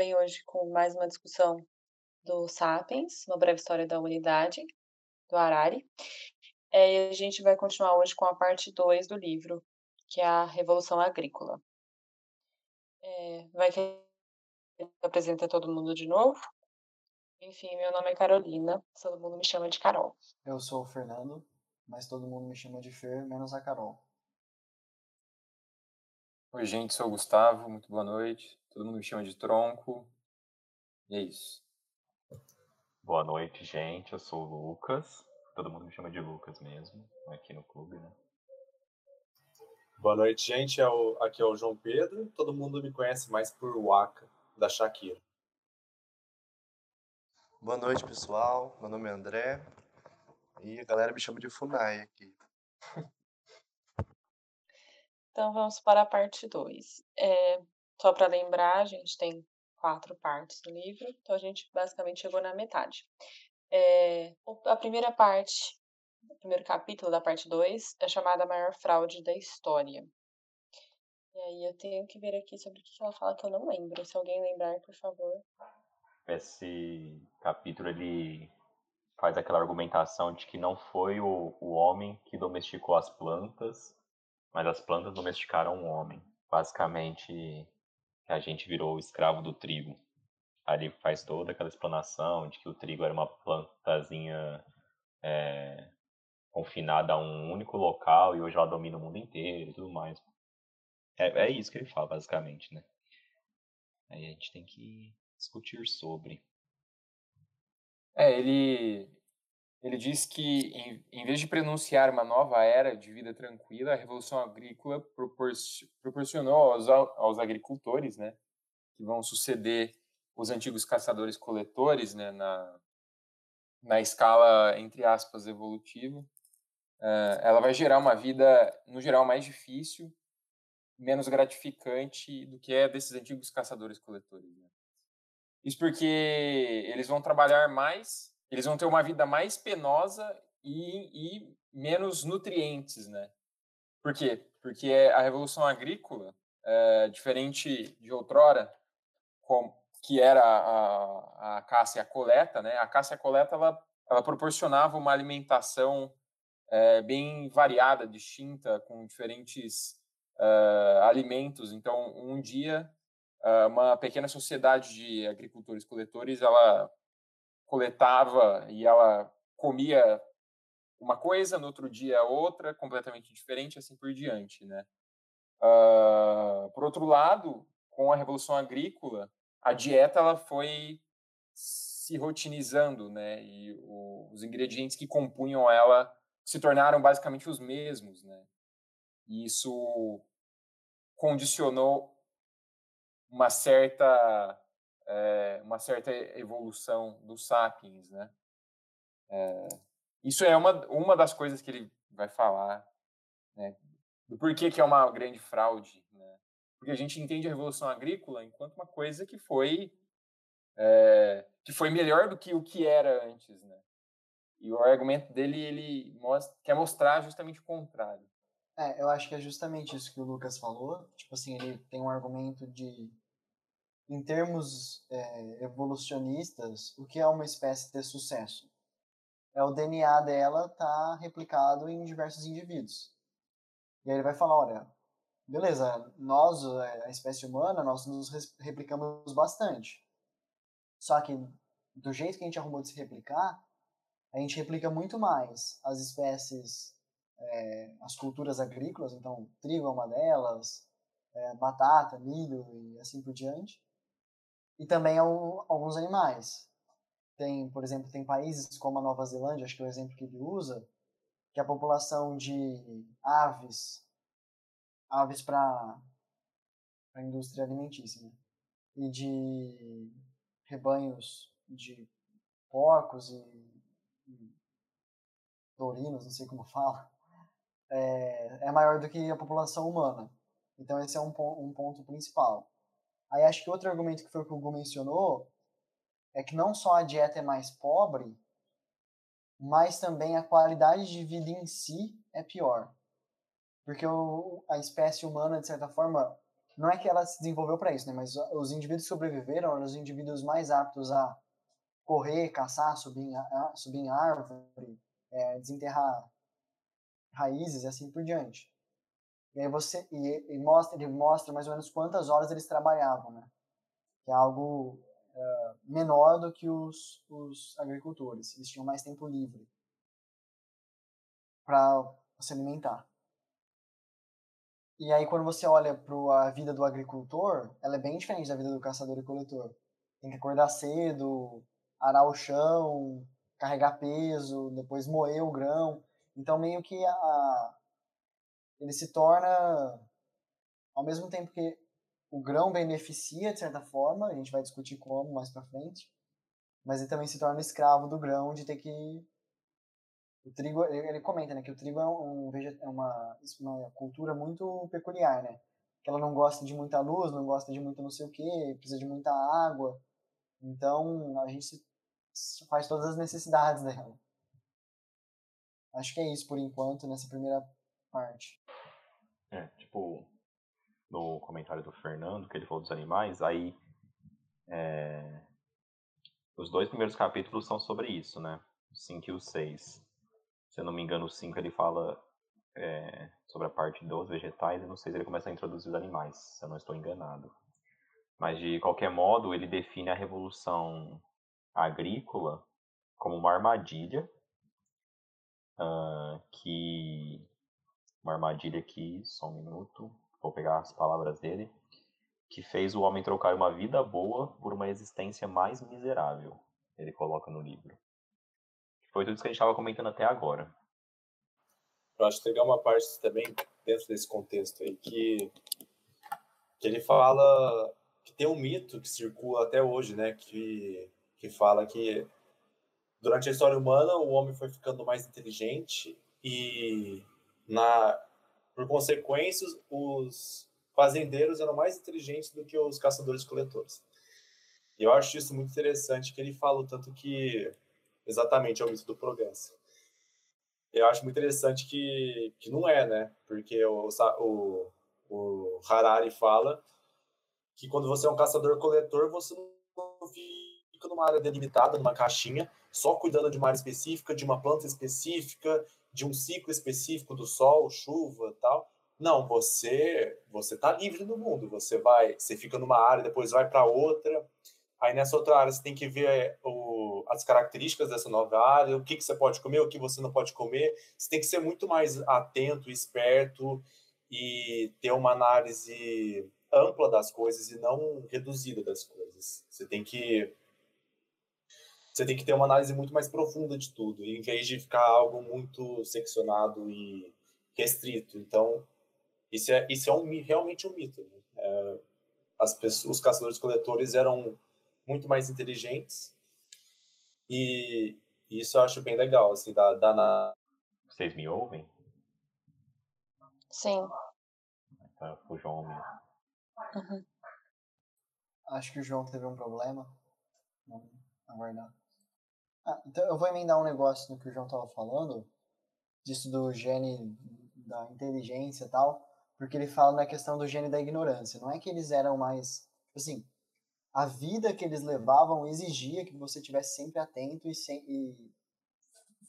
Vem hoje com mais uma discussão do Sapiens, uma breve história da humanidade, do Harari. É, a gente vai continuar hoje com a parte 2 do livro, que é a Revolução Agrícola. É, vai que apresenta todo mundo de novo. Enfim, meu nome é Carolina, todo mundo me chama de Carol. Eu sou o Fernando, mas todo mundo me chama de Fer, menos a Carol. Oi, gente, sou o Gustavo, muito boa noite. Todo mundo me chama de Tronco. E é isso. Boa noite, gente. Eu sou o Lucas. Todo mundo me chama de Lucas mesmo, aqui no clube, né? Boa noite, gente. É aqui é o João Pedro. Todo mundo me conhece mais por Waka, da Shakira. Boa noite, pessoal. Meu nome é André. E a galera me chama de Funai aqui. Então vamos para a parte 2. É, só para lembrar, a gente tem quatro partes do livro, então a gente basicamente chegou na metade. É, a primeira parte, o primeiro capítulo da parte 2 é chamada A Maior Fraude da História. E aí eu tenho que ver aqui sobre o que ela fala que eu não lembro. Se alguém lembrar, por favor. Esse capítulo ele faz aquela argumentação de que não foi o, o homem que domesticou as plantas, mas as plantas domesticaram o homem. Basicamente, a gente virou escravo do trigo. Ali faz toda aquela explanação de que o trigo era uma plantazinha é, confinada a um único local e hoje ela domina o mundo inteiro e tudo mais. É, é isso que ele fala, basicamente, né? Aí a gente tem que discutir sobre. É, ele, ele diz que, em, em vez de prenunciar uma nova era de vida tranquila, a Revolução Agrícola proporcionou aos, aos agricultores, né, que vão suceder os antigos caçadores-coletores, né, na, na escala, entre aspas, evolutiva, uh, ela vai gerar uma vida, no geral, mais difícil, menos gratificante do que é desses antigos caçadores-coletores. Né? Isso porque eles vão trabalhar mais eles vão ter uma vida mais penosa e, e menos nutrientes, né? Por quê? Porque a revolução agrícola, é, diferente de outrora, com, que era a, a caça e a coleta, né? A caça e a coleta ela, ela proporcionava uma alimentação é, bem variada, distinta, com diferentes uh, alimentos. Então, um dia, uma pequena sociedade de agricultores-coletores, ela coletava e ela comia uma coisa, no outro dia outra, completamente diferente, assim por diante, né? Uh, por outro lado, com a revolução agrícola, a dieta ela foi se rotinizando, né? E o, os ingredientes que compunham ela se tornaram basicamente os mesmos, né? E isso condicionou uma certa é, uma certa evolução dos sapiens, né? É, isso é uma, uma das coisas que ele vai falar, né? Do porquê que é uma grande fraude, né? Porque a gente entende a revolução agrícola enquanto uma coisa que foi é, que foi melhor do que o que era antes, né? E o argumento dele ele mostra, quer mostrar justamente o contrário. É, eu acho que é justamente isso que o Lucas falou. Tipo assim, ele tem um argumento de em termos é, evolucionistas, o que é uma espécie ter sucesso? É o DNA dela tá replicado em diversos indivíduos. E aí ele vai falar, olha, beleza, nós, é, a espécie humana, nós nos replicamos bastante. Só que do jeito que a gente arrumou de se replicar, a gente replica muito mais as espécies, é, as culturas agrícolas, então trigo é uma delas, é, batata, milho e assim por diante, e também alguns animais. Tem, por exemplo, tem países como a Nova Zelândia, acho que é o exemplo que ele usa, que a população de aves, aves para a indústria alimentícia, né? E de rebanhos de porcos e, e não sei como fala, é, é maior do que a população humana. Então esse é um, um ponto principal. Aí acho que outro argumento que foi o que o Hugo mencionou é que não só a dieta é mais pobre, mas também a qualidade de vida em si é pior. Porque o, a espécie humana, de certa forma, não é que ela se desenvolveu para isso, né? mas os indivíduos que sobreviveram eram os indivíduos mais aptos a correr, caçar, subir em, subir em árvore, é, desenterrar raízes e assim por diante. E aí você e, e, mostra, ele mostra mais ou menos quantas horas eles trabalhavam, né? Que é algo uh, menor do que os, os agricultores. Eles tinham mais tempo livre para se alimentar. E aí quando você olha para a vida do agricultor, ela é bem diferente da vida do caçador e coletor. Tem que acordar cedo, arar o chão, carregar peso, depois moer o grão. Então meio que a, ele se torna ao mesmo tempo que o grão beneficia de certa forma, a gente vai discutir como mais para frente, mas ele também se torna escravo do grão de ter que o trigo ele comenta né que o trigo é, um, é uma, uma cultura muito peculiar né que ela não gosta de muita luz não gosta de muito não sei o que precisa de muita água então a gente faz todas as necessidades dela. Acho que é isso por enquanto nessa primeira parte é, tipo, no comentário do Fernando, que ele falou dos animais, aí é, os dois primeiros capítulos são sobre isso, né? O 5 e o 6. Se eu não me engano, o 5 ele fala é, sobre a parte dos vegetais e no 6 ele começa a introduzir os animais, se eu não estou enganado. Mas de qualquer modo, ele define a revolução agrícola como uma armadilha uh, que uma armadilha aqui, só um minuto, vou pegar as palavras dele, que fez o homem trocar uma vida boa por uma existência mais miserável, ele coloca no livro. Foi tudo isso que a gente estava comentando até agora. Eu acho tem uma parte também, dentro desse contexto aí, que, que ele fala que tem um mito que circula até hoje, né, que, que fala que durante a história humana o homem foi ficando mais inteligente e na, por consequência, os fazendeiros eram mais inteligentes do que os caçadores-coletores. E eu acho isso muito interessante, que ele fala tanto que, exatamente, é o mito do progresso. Eu acho muito interessante que, que não é, né? Porque o, o, o Harari fala que quando você é um caçador-coletor, você não fica numa área delimitada, numa caixinha, só cuidando de uma área específica, de uma planta específica, de um ciclo específico do sol, chuva, tal. Não, você você tá livre no mundo. Você vai, você fica numa área, depois vai para outra. Aí nessa outra área você tem que ver o, as características dessa nova área, o que, que você pode comer, o que você não pode comer. Você tem que ser muito mais atento, esperto e ter uma análise ampla das coisas e não reduzida das coisas. Você tem que você tem que ter uma análise muito mais profunda de tudo, em vez de ficar algo muito seccionado e restrito. Então, isso é, isso é um, realmente um mito. Né? É, as pessoas, os caçadores-coletores eram muito mais inteligentes e isso eu acho bem legal, assim, da, da na... Vocês me ouvem? Sim. Tá, o João mesmo. Uhum. Acho que o João teve um problema. Não aguardar. Ah, então eu vou emendar um negócio no que o João estava falando, disso do gene da inteligência e tal, porque ele fala na questão do gene da ignorância. Não é que eles eram mais. Tipo assim, a vida que eles levavam exigia que você tivesse sempre atento e, sem, e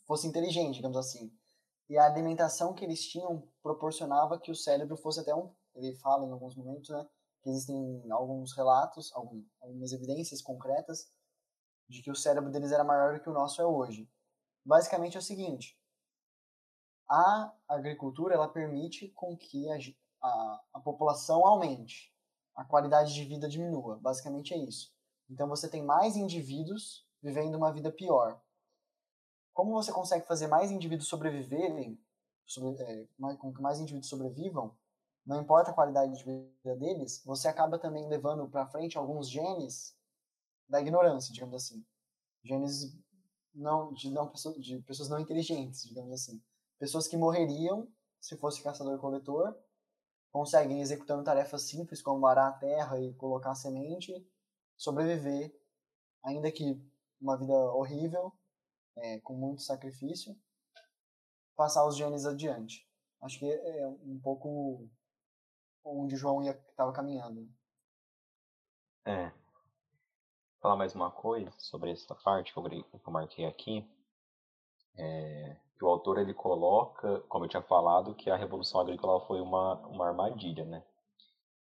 fosse inteligente, digamos assim. E a alimentação que eles tinham proporcionava que o cérebro fosse até um. Ele fala em alguns momentos, né? Que existem alguns relatos, algumas evidências concretas de que o cérebro deles era maior do que o nosso é hoje. Basicamente é o seguinte: a agricultura ela permite com que a, a, a população aumente, a qualidade de vida diminua. Basicamente é isso. Então você tem mais indivíduos vivendo uma vida pior. Como você consegue fazer mais indivíduos sobreviverem, sobre, é, com que mais indivíduos sobrevivam, não importa a qualidade de vida deles, você acaba também levando para frente alguns genes da ignorância, digamos assim. Genes não de, não, de pessoas não inteligentes, digamos assim. Pessoas que morreriam se fosse caçador-coletor, conseguem, executando tarefas simples como arar a terra e colocar semente, sobreviver, ainda que uma vida horrível, é, com muito sacrifício, passar os genes adiante. Acho que é um pouco onde João estava caminhando. É. Falar mais uma coisa sobre essa parte que eu, que eu marquei aqui. É, que o autor ele coloca, como eu tinha falado, que a Revolução Agrícola foi uma, uma armadilha, né?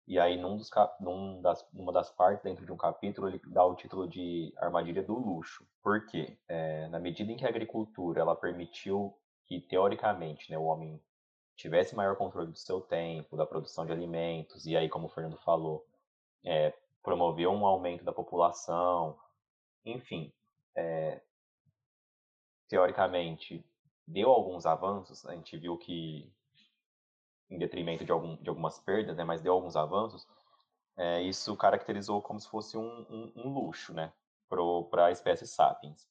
E aí, num dos, num das, numa das partes dentro de um capítulo, ele dá o título de Armadilha do Luxo. Por quê? É, na medida em que a agricultura ela permitiu que, teoricamente, né, o homem tivesse maior controle do seu tempo, da produção de alimentos, e aí, como o Fernando falou, é, promoveu um aumento da população, enfim, é, teoricamente, deu alguns avanços, a gente viu que, em detrimento de, algum, de algumas perdas, né, mas deu alguns avanços, é, isso caracterizou como se fosse um, um, um luxo né, para a espécie sapiens.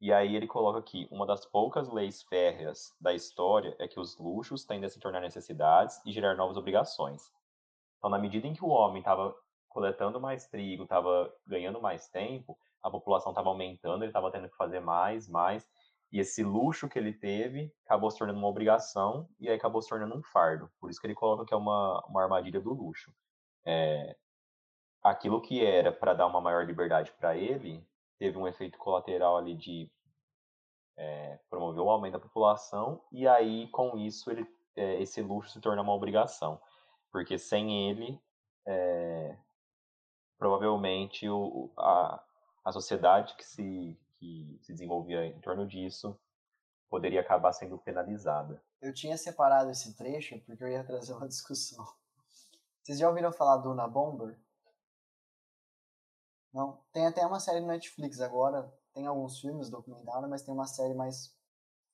E aí ele coloca aqui, uma das poucas leis férreas da história é que os luxos tendem a se tornar necessidades e gerar novas obrigações. Então, na medida em que o homem estava coletando mais trigo, estava ganhando mais tempo, a população estava aumentando, ele estava tendo que fazer mais, mais, e esse luxo que ele teve acabou se tornando uma obrigação e aí acabou se tornando um fardo. Por isso que ele coloca que é uma, uma armadilha do luxo. É, aquilo que era para dar uma maior liberdade para ele teve um efeito colateral ali de é, promover o aumento da população e aí com isso ele é, esse luxo se torna uma obrigação porque sem ele é, provavelmente o, a, a sociedade que se que se desenvolvia em torno disso poderia acabar sendo penalizada. Eu tinha separado esse trecho porque eu ia trazer uma discussão. Vocês já ouviram falar do Una Bomber? Não? Tem até uma série no Netflix agora. Tem alguns filmes documentários, mas tem uma série mais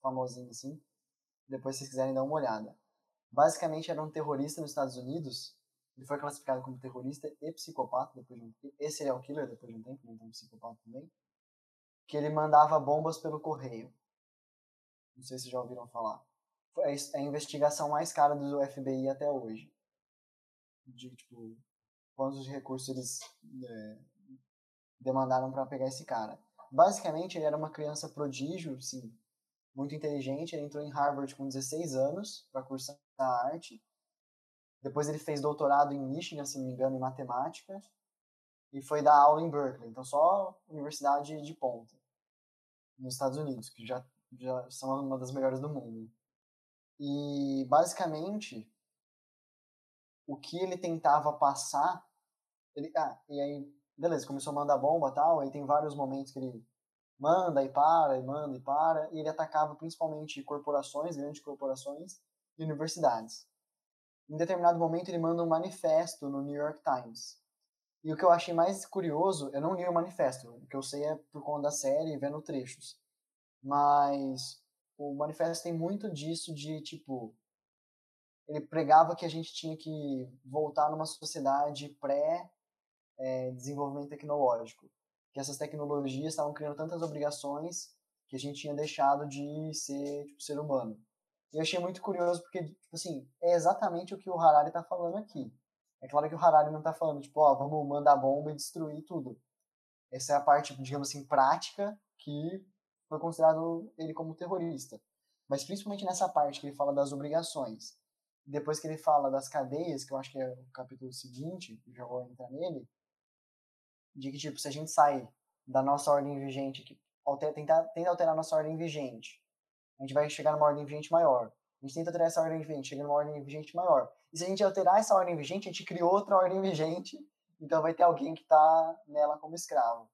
famosinha assim. Depois, se vocês quiserem dar uma olhada. Basicamente, era um terrorista nos Estados Unidos. Ele foi classificado como terrorista e psicopata depois de um Esse serial killer depois de um tempo, então um psicopata também. Que ele mandava bombas pelo correio. Não sei se já ouviram falar. É, é a investigação mais cara do FBI até hoje. De, tipo, quantos recursos eles é, demandaram para pegar esse cara. Basicamente, ele era uma criança prodígio, sim, muito inteligente. Ele entrou em Harvard com 16 anos para cursar arte. Depois ele fez doutorado em Michigan, se não me engano, em matemática. E foi dar aula em Berkeley. Então, só universidade de ponta. Nos Estados Unidos, que já, já são uma das melhores do mundo. E, basicamente, o que ele tentava passar... Ele, ah, e aí beleza, começou a mandar bomba e tal, aí tem vários momentos que ele manda e para, e manda e para, e ele atacava principalmente corporações, grandes corporações e universidades. Em determinado momento ele manda um manifesto no New York Times. E o que eu achei mais curioso, eu não li o manifesto, o que eu sei é por conta da série vendo trechos. Mas o manifesto tem muito disso de, tipo, ele pregava que a gente tinha que voltar numa sociedade pré é, desenvolvimento tecnológico. Que essas tecnologias estavam criando tantas obrigações que a gente tinha deixado de ser tipo, ser humano. E eu achei muito curioso porque, tipo assim, é exatamente o que o Harari está falando aqui. É claro que o Harari não está falando, tipo, ó, vamos mandar bomba e destruir tudo. Essa é a parte, digamos assim, prática que foi considerado ele como terrorista. Mas principalmente nessa parte que ele fala das obrigações. Depois que ele fala das cadeias, que eu acho que é o capítulo seguinte, já vou entrar nele, de que, tipo, se a gente sair da nossa ordem vigente, que alter, tentar, tenta alterar a nossa ordem vigente, a gente vai chegar numa ordem vigente maior. A gente tenta alterar essa ordem vigente, chega numa ordem vigente maior. E se a gente alterar essa ordem vigente, a gente cria outra ordem vigente, então vai ter alguém que está nela como escravo.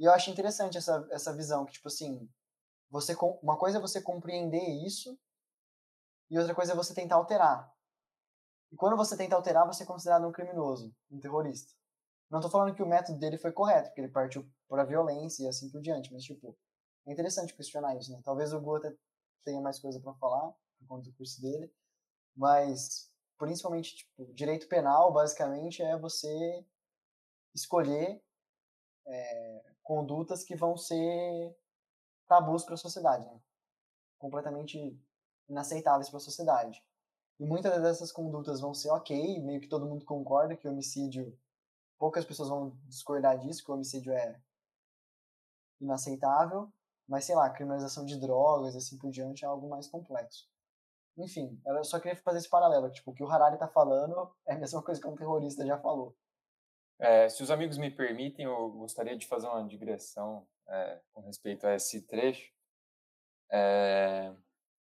E eu acho interessante essa, essa visão, que, tipo assim, você, uma coisa é você compreender isso, e outra coisa é você tentar alterar. E quando você tenta alterar, você é considerado um criminoso, um terrorista. Não tô falando que o método dele foi correto, porque ele partiu para violência e assim por diante, mas, tipo, é interessante questionar isso, né? Talvez o até tenha mais coisa para falar, por conta do curso dele, mas principalmente tipo, direito penal, basicamente é você escolher é, condutas que vão ser tabus para a sociedade, né? completamente inaceitáveis para a sociedade. E muitas dessas condutas vão ser ok, meio que todo mundo concorda que o homicídio, poucas pessoas vão discordar disso, que o homicídio é inaceitável, mas sei lá, criminalização de drogas, assim por diante, é algo mais complexo. Enfim, eu só queria fazer esse paralelo, tipo, o que o Harari está falando é a mesma coisa que um terrorista já falou. É, se os amigos me permitem, eu gostaria de fazer uma digressão é, com respeito a esse trecho. É,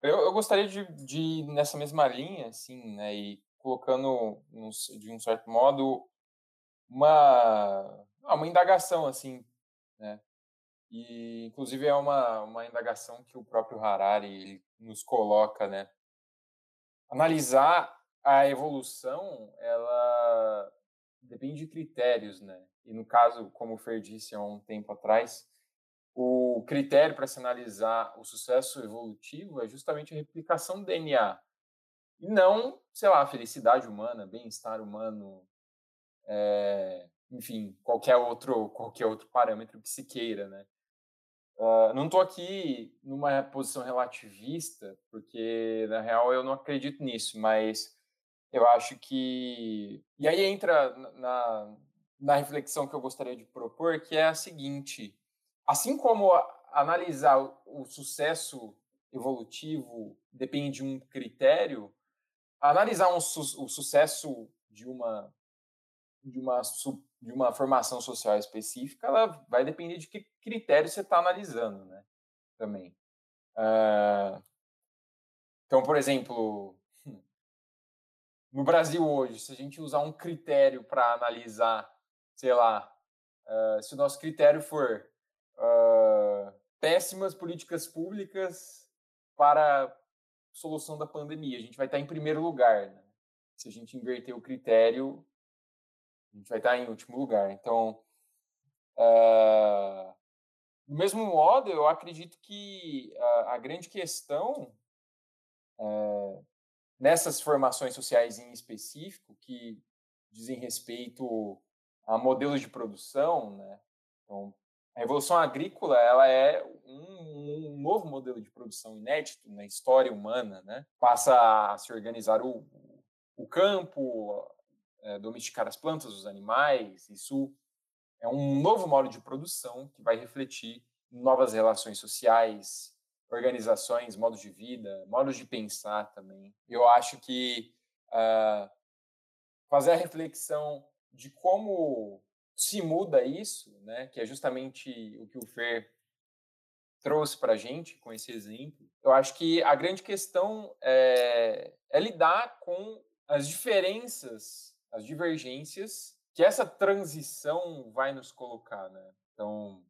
eu, eu, gostaria de, de nessa mesma linha, assim, né, e colocando, de um certo modo, uma, uma indagação, assim, né, e, inclusive, é uma, uma indagação que o próprio Harari nos coloca, né, analisar a evolução, ela depende de critérios, né? E no caso, como o Fer disse há um tempo atrás, o critério para se analisar o sucesso evolutivo é justamente a replicação do DNA. E não, sei lá, felicidade humana, bem-estar humano, é, enfim, qualquer outro, qualquer outro parâmetro que se queira, né? Uh, não estou aqui numa posição relativista, porque na real eu não acredito nisso, mas eu acho que. E aí entra na, na reflexão que eu gostaria de propor, que é a seguinte: assim como analisar o sucesso evolutivo depende de um critério, analisar um, o sucesso de uma de uma de uma formação social específica, ela vai depender de que critério você está analisando, né? Também. Uh, então, por exemplo, no Brasil hoje, se a gente usar um critério para analisar, sei lá, uh, se o nosso critério for uh, péssimas políticas públicas para solução da pandemia, a gente vai estar em primeiro lugar. Né? Se a gente inverter o critério, a gente vai estar em último lugar. Então, uh, do mesmo modo, eu acredito que a, a grande questão uh, nessas formações sociais em específico, que dizem respeito a modelos de produção, né? Então, a revolução agrícola ela é um, um, novo modelo de produção inédito na história humana, né? Passa a se organizar o, o campo, é, domesticar as plantas, os animais. Isso é um novo modo de produção que vai refletir novas relações sociais, organizações, modos de vida, modos de pensar também. Eu acho que uh, fazer a reflexão de como se muda isso, né, que é justamente o que o Fer trouxe para a gente com esse exemplo, eu acho que a grande questão é, é lidar com as diferenças, as divergências que essa transição vai nos colocar, né? Então,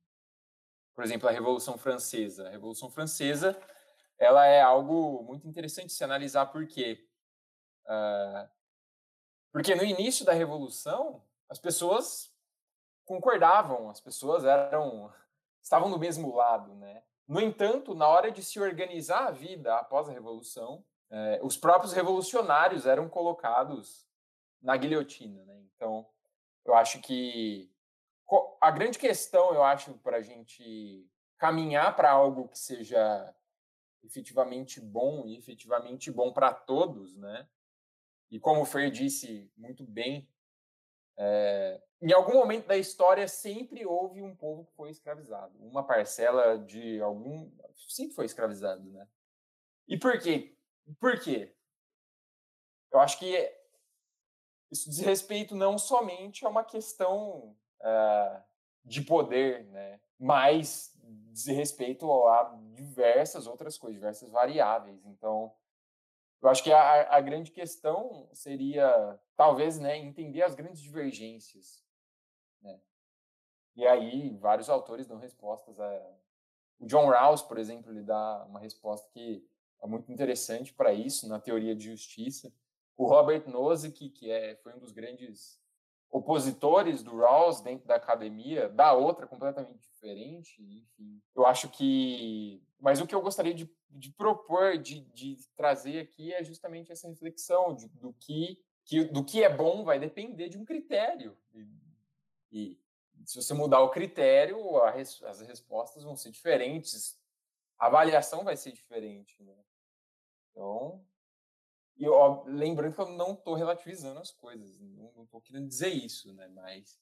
por exemplo, a Revolução Francesa. A Revolução Francesa ela é algo muito interessante se analisar por quê. Uh, porque no início da Revolução, as pessoas concordavam, as pessoas eram estavam do mesmo lado, né? No entanto, na hora de se organizar a vida após a Revolução, eh, os próprios revolucionários eram colocados na guilhotina, né? Então, eu acho que a grande questão, eu acho, para a gente caminhar para algo que seja efetivamente bom e efetivamente bom para todos, né? E como o Fer disse muito bem, é, em algum momento da história sempre houve um povo que foi escravizado, uma parcela de algum sempre foi escravizado, né? E por quê? Por quê? Eu acho que isso diz respeito não somente a uma questão uh, de poder, né? mas diz respeito a diversas outras coisas, diversas variáveis. Então, eu acho que a, a grande questão seria, talvez, né, entender as grandes divergências. Né? E aí, vários autores dão respostas. A... O John Rawls, por exemplo, ele dá uma resposta que é muito interessante para isso, na teoria de justiça. O Robert Nozick, que é, foi um dos grandes opositores do Rawls dentro da academia, da outra completamente diferente, enfim. Eu acho que... Mas o que eu gostaria de, de propor, de, de, trazer aqui é justamente essa reflexão de, do, que, que, do que é bom vai depender de um critério. E, e se você mudar o critério, res, as respostas vão ser diferentes, a avaliação vai ser diferente. Né? Então, e ó, lembrando que eu não estou relativizando as coisas, não estou querendo dizer isso, né? Mas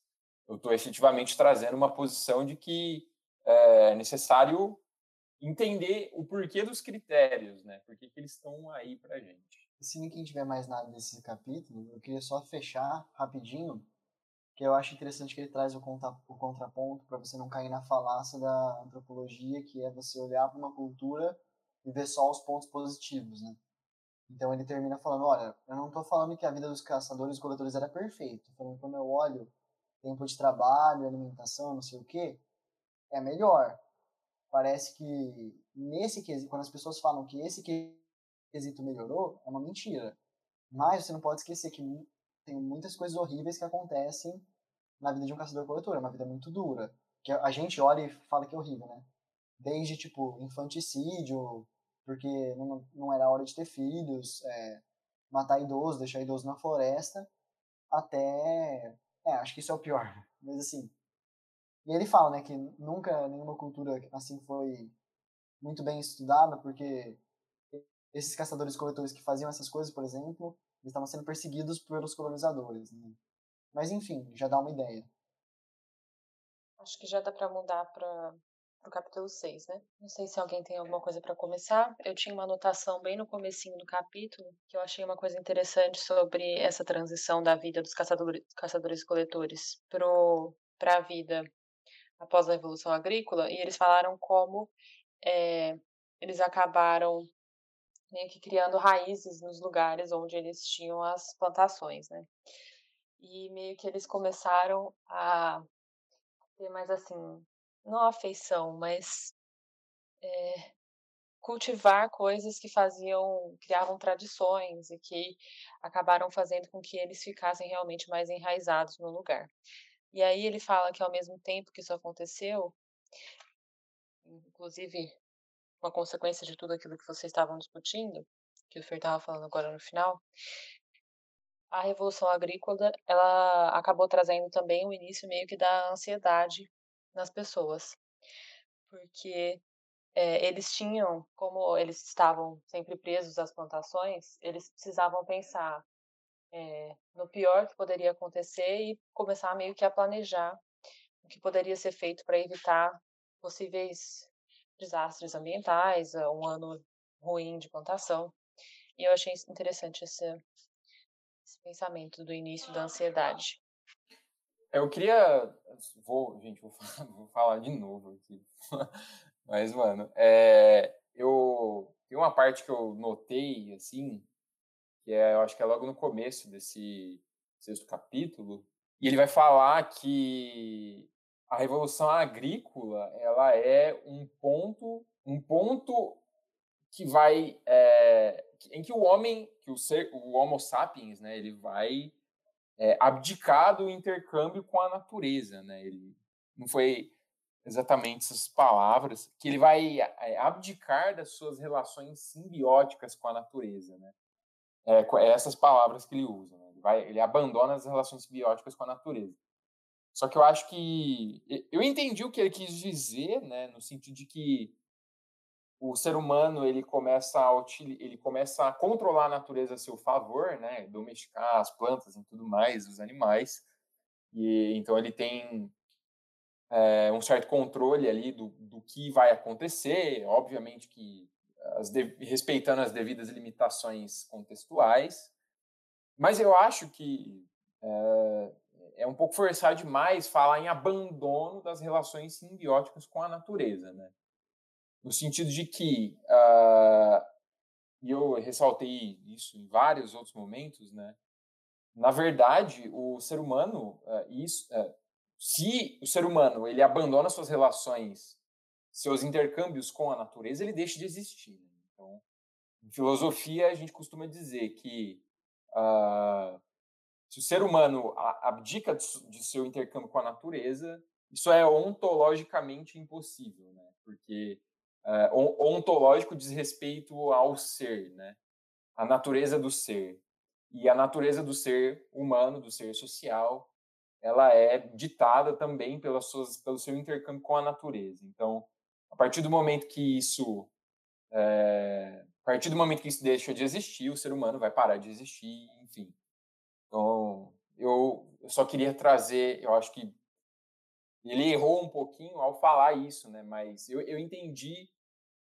eu estou efetivamente trazendo uma posição de que é necessário entender o porquê dos critérios, né? Por que, eles estão aí para gente. Se ninguém tiver mais nada desse capítulo, eu queria só fechar rapidinho, que eu acho interessante que ele traz o, o contraponto para você não cair na falácia da antropologia, que é você olhar para uma cultura e ver só os pontos positivos, né? Então ele termina falando, olha, eu não estou falando que a vida dos caçadores e coletores era perfeita, falando quando eu olho tempo de trabalho, alimentação, não sei o que, é melhor. Parece que nesse quesito, quando as pessoas falam que esse quesito melhorou, é uma mentira. Mas você não pode esquecer que tem muitas coisas horríveis que acontecem na vida de um caçador-coletor, é uma vida muito dura. Que a gente olha e fala que é horrível, né? Desde, tipo, infanticídio, porque não, não era hora de ter filhos, é, matar idoso, deixar idoso na floresta, até. É, acho que isso é o pior. Mas assim. E ele fala, né, que nunca nenhuma cultura assim foi muito bem estudada, porque esses caçadores-coletores que faziam essas coisas, por exemplo, eles estavam sendo perseguidos pelos colonizadores. Né? Mas enfim, já dá uma ideia. Acho que já dá para mudar para pro capítulo 6, né? Não sei se alguém tem alguma coisa para começar. Eu tinha uma anotação bem no comecinho do capítulo, que eu achei uma coisa interessante sobre essa transição da vida dos caçadores, caçadores e coletores para a vida após a Revolução Agrícola, e eles falaram como é, eles acabaram meio que criando raízes nos lugares onde eles tinham as plantações, né? E meio que eles começaram a ter mais assim não afeição, mas é, cultivar coisas que faziam, criavam tradições e que acabaram fazendo com que eles ficassem realmente mais enraizados no lugar. E aí ele fala que ao mesmo tempo que isso aconteceu, inclusive uma consequência de tudo aquilo que vocês estavam discutindo, que o Fer estava falando agora no final, a revolução agrícola ela acabou trazendo também o início meio que da ansiedade nas pessoas, porque é, eles tinham, como eles estavam sempre presos às plantações, eles precisavam pensar é, no pior que poderia acontecer e começar meio que a planejar o que poderia ser feito para evitar possíveis desastres ambientais, um ano ruim de plantação. E eu achei interessante esse, esse pensamento do início da ansiedade. Eu queria. Vou, gente, vou falar, vou falar de novo aqui. Mas, mano, é, eu. Tem uma parte que eu notei, assim, que é, eu acho que é logo no começo desse sexto capítulo, e ele vai falar que a revolução agrícola ela é um ponto um ponto que vai é, em que o homem que o ser o Homo sapiens né ele vai é, abdicar do intercâmbio com a natureza, né? Ele não foi exatamente essas palavras que ele vai é, abdicar das suas relações simbióticas com a natureza, né? É, é essas palavras que ele usa. Né? Ele, vai, ele abandona as relações simbióticas com a natureza. Só que eu acho que eu entendi o que ele quis dizer, né? No sentido de que o ser humano ele começa a ele começa a controlar a natureza a seu favor, né, domesticar as plantas e tudo mais, os animais, e então ele tem é, um certo controle ali do, do que vai acontecer, obviamente que as de, respeitando as devidas limitações contextuais, mas eu acho que é, é um pouco forçar demais falar em abandono das relações simbióticas com a natureza, né? No sentido de que, uh, e eu ressaltei isso em vários outros momentos, né? Na verdade, o ser humano, uh, isso, uh, se o ser humano ele abandona suas relações, seus intercâmbios com a natureza, ele deixa de existir. Né? Então, em filosofia, a gente costuma dizer que se o ser humano abdica de seu intercâmbio com a natureza, isso é ontologicamente impossível, né? Porque uh, ontológico diz respeito ao ser, né? A natureza do ser. E a natureza do ser humano, do ser social, ela é ditada também pelas suas, pelo seu intercâmbio com a natureza. Então, a partir do momento que isso é, a partir do momento que isso deixa de existir, o ser humano vai parar de existir, enfim. Então, eu, eu só queria trazer, eu acho que ele errou um pouquinho ao falar isso, né? Mas eu, eu entendi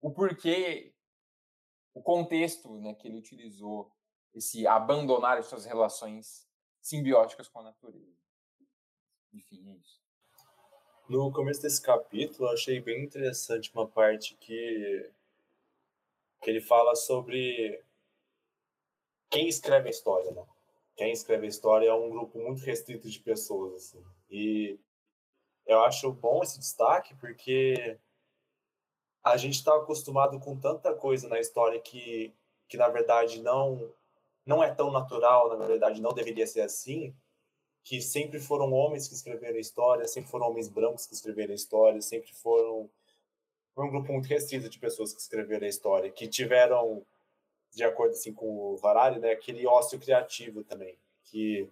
o porquê, o contexto né, que ele utilizou, esse abandonar as suas relações simbióticas com a natureza. Enfim, é isso. No começo desse capítulo, eu achei bem interessante uma parte que, que ele fala sobre quem escreve a história, né? Quem escreve a história é um grupo muito restrito de pessoas, assim. E eu acho bom esse destaque porque a gente está acostumado com tanta coisa na história que, que na verdade não não é tão natural, na verdade não deveria ser assim, que sempre foram homens que escreveram a história, sempre foram homens brancos que escreveram a história, sempre foram foi um grupo muito restrito de pessoas que escreveram a história, que tiveram, de acordo assim com o Harari, né, aquele ócio criativo também, que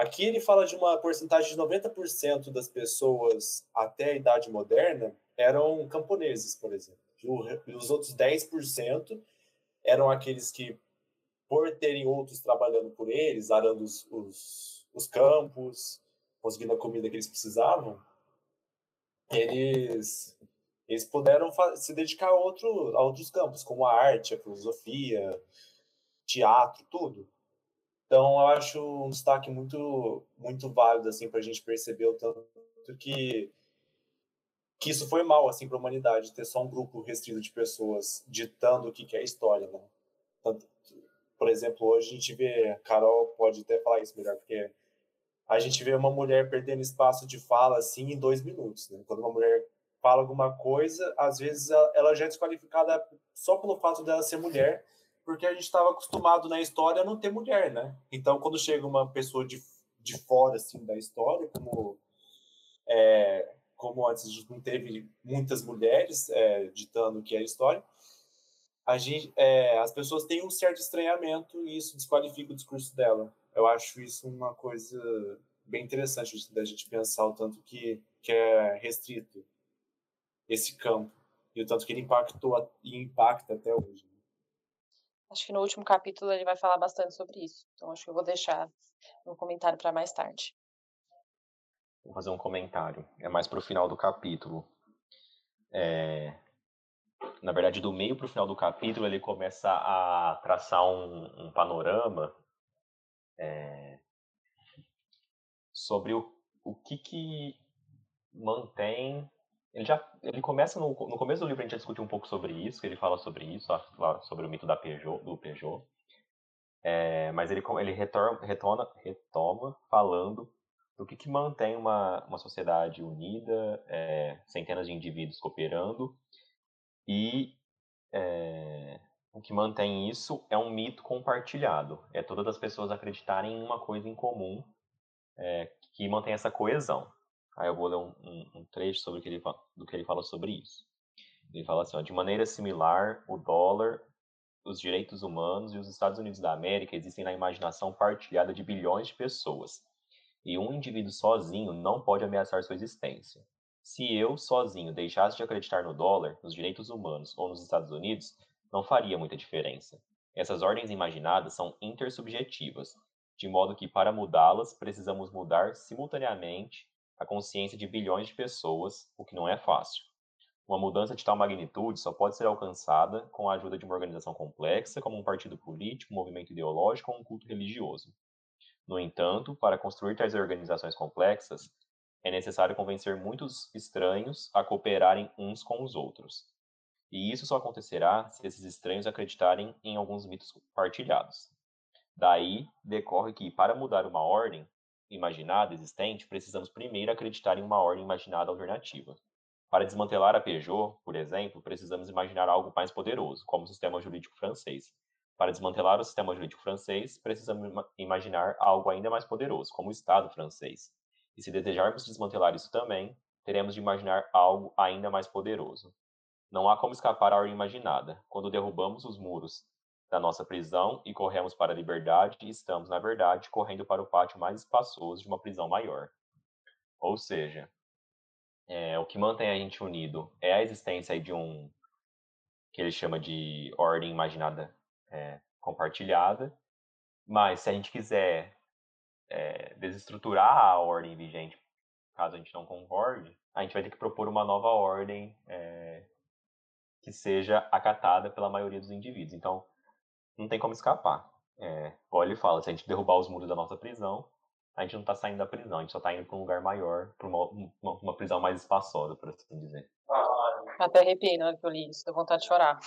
aqui ele fala de uma porcentagem de 90% das pessoas até a idade moderna eram camponeses, por exemplo. E os outros 10% eram aqueles que, por terem outros trabalhando por eles, arando os, os os campos, conseguindo a comida que eles precisavam, eles eles puderam se dedicar a, outro, a outros campos, como a arte, a filosofia, teatro, tudo. Então, eu acho um destaque muito muito válido assim para a gente perceber o tanto que que isso foi mal assim para a humanidade ter só um grupo restrito de pessoas ditando o que, que é história, né? Tanto, por exemplo, hoje a gente vê, a Carol pode até falar isso melhor, porque a gente vê uma mulher perdendo espaço de fala assim em dois minutos. Né? Quando uma mulher fala alguma coisa, às vezes ela já é desqualificada só pelo fato dela ser mulher, porque a gente estava acostumado na história a não ter mulher, né? Então, quando chega uma pessoa de, de fora assim da história, como é, como antes não teve muitas mulheres é, ditando o que é a história, a gente, é, as pessoas têm um certo estranhamento e isso desqualifica o discurso dela eu acho isso uma coisa bem interessante da gente pensar o tanto que, que é restrito esse campo e o tanto que ele impactou e impacta até hoje. Acho que no último capítulo ele vai falar bastante sobre isso. Então acho que eu vou deixar um comentário para mais tarde. Vou fazer um comentário. É mais para o final do capítulo. É... Na verdade, do meio para o final do capítulo, ele começa a traçar um, um panorama é, sobre o, o que, que mantém. Ele já ele começa no, no começo do livro a gente já discutiu um pouco sobre isso, que ele fala sobre isso, sobre o mito da Peugeot, do Peugeot. É, mas ele, ele retorna, retoma, retoma falando do que, que mantém uma, uma sociedade unida, é, centenas de indivíduos cooperando, e é, o que mantém isso é um mito compartilhado. É todas as pessoas acreditarem em uma coisa em comum é, que mantém essa coesão. Aí eu vou ler um, um, um trecho sobre que ele, do que ele fala sobre isso. Ele fala assim, ó, de maneira similar, o dólar, os direitos humanos e os Estados Unidos da América existem na imaginação partilhada de bilhões de pessoas. E um indivíduo sozinho não pode ameaçar sua existência. Se eu, sozinho, deixasse de acreditar no dólar, nos direitos humanos ou nos Estados Unidos, não faria muita diferença. Essas ordens imaginadas são intersubjetivas, de modo que para mudá-las precisamos mudar simultaneamente a consciência de bilhões de pessoas, o que não é fácil. Uma mudança de tal magnitude só pode ser alcançada com a ajuda de uma organização complexa, como um partido político, um movimento ideológico ou um culto religioso. No entanto, para construir tais organizações complexas, é necessário convencer muitos estranhos a cooperarem uns com os outros. E isso só acontecerá se esses estranhos acreditarem em alguns mitos partilhados. Daí decorre que, para mudar uma ordem imaginada existente, precisamos primeiro acreditar em uma ordem imaginada alternativa. Para desmantelar a Peugeot, por exemplo, precisamos imaginar algo mais poderoso, como o sistema jurídico francês. Para desmantelar o sistema jurídico francês, precisamos imaginar algo ainda mais poderoso, como o Estado francês. E se desejarmos desmantelar isso também, teremos de imaginar algo ainda mais poderoso. Não há como escapar à ordem imaginada. Quando derrubamos os muros da nossa prisão e corremos para a liberdade, estamos, na verdade, correndo para o pátio mais espaçoso de uma prisão maior. Ou seja, é, o que mantém a gente unido é a existência de um que ele chama de ordem imaginada é, compartilhada, mas se a gente quiser é, desestruturar a ordem vigente, caso a gente não concorde, a gente vai ter que propor uma nova ordem é, que seja acatada pela maioria dos indivíduos. Então, não tem como escapar. É, olha e fala, se a gente derrubar os muros da nossa prisão, a gente não está saindo da prisão, a gente só está indo para um lugar maior, para uma, uma, uma, prisão mais espaçosa, por assim dizer. Até arrepiei na hora que eu li isso, deu vontade de chorar.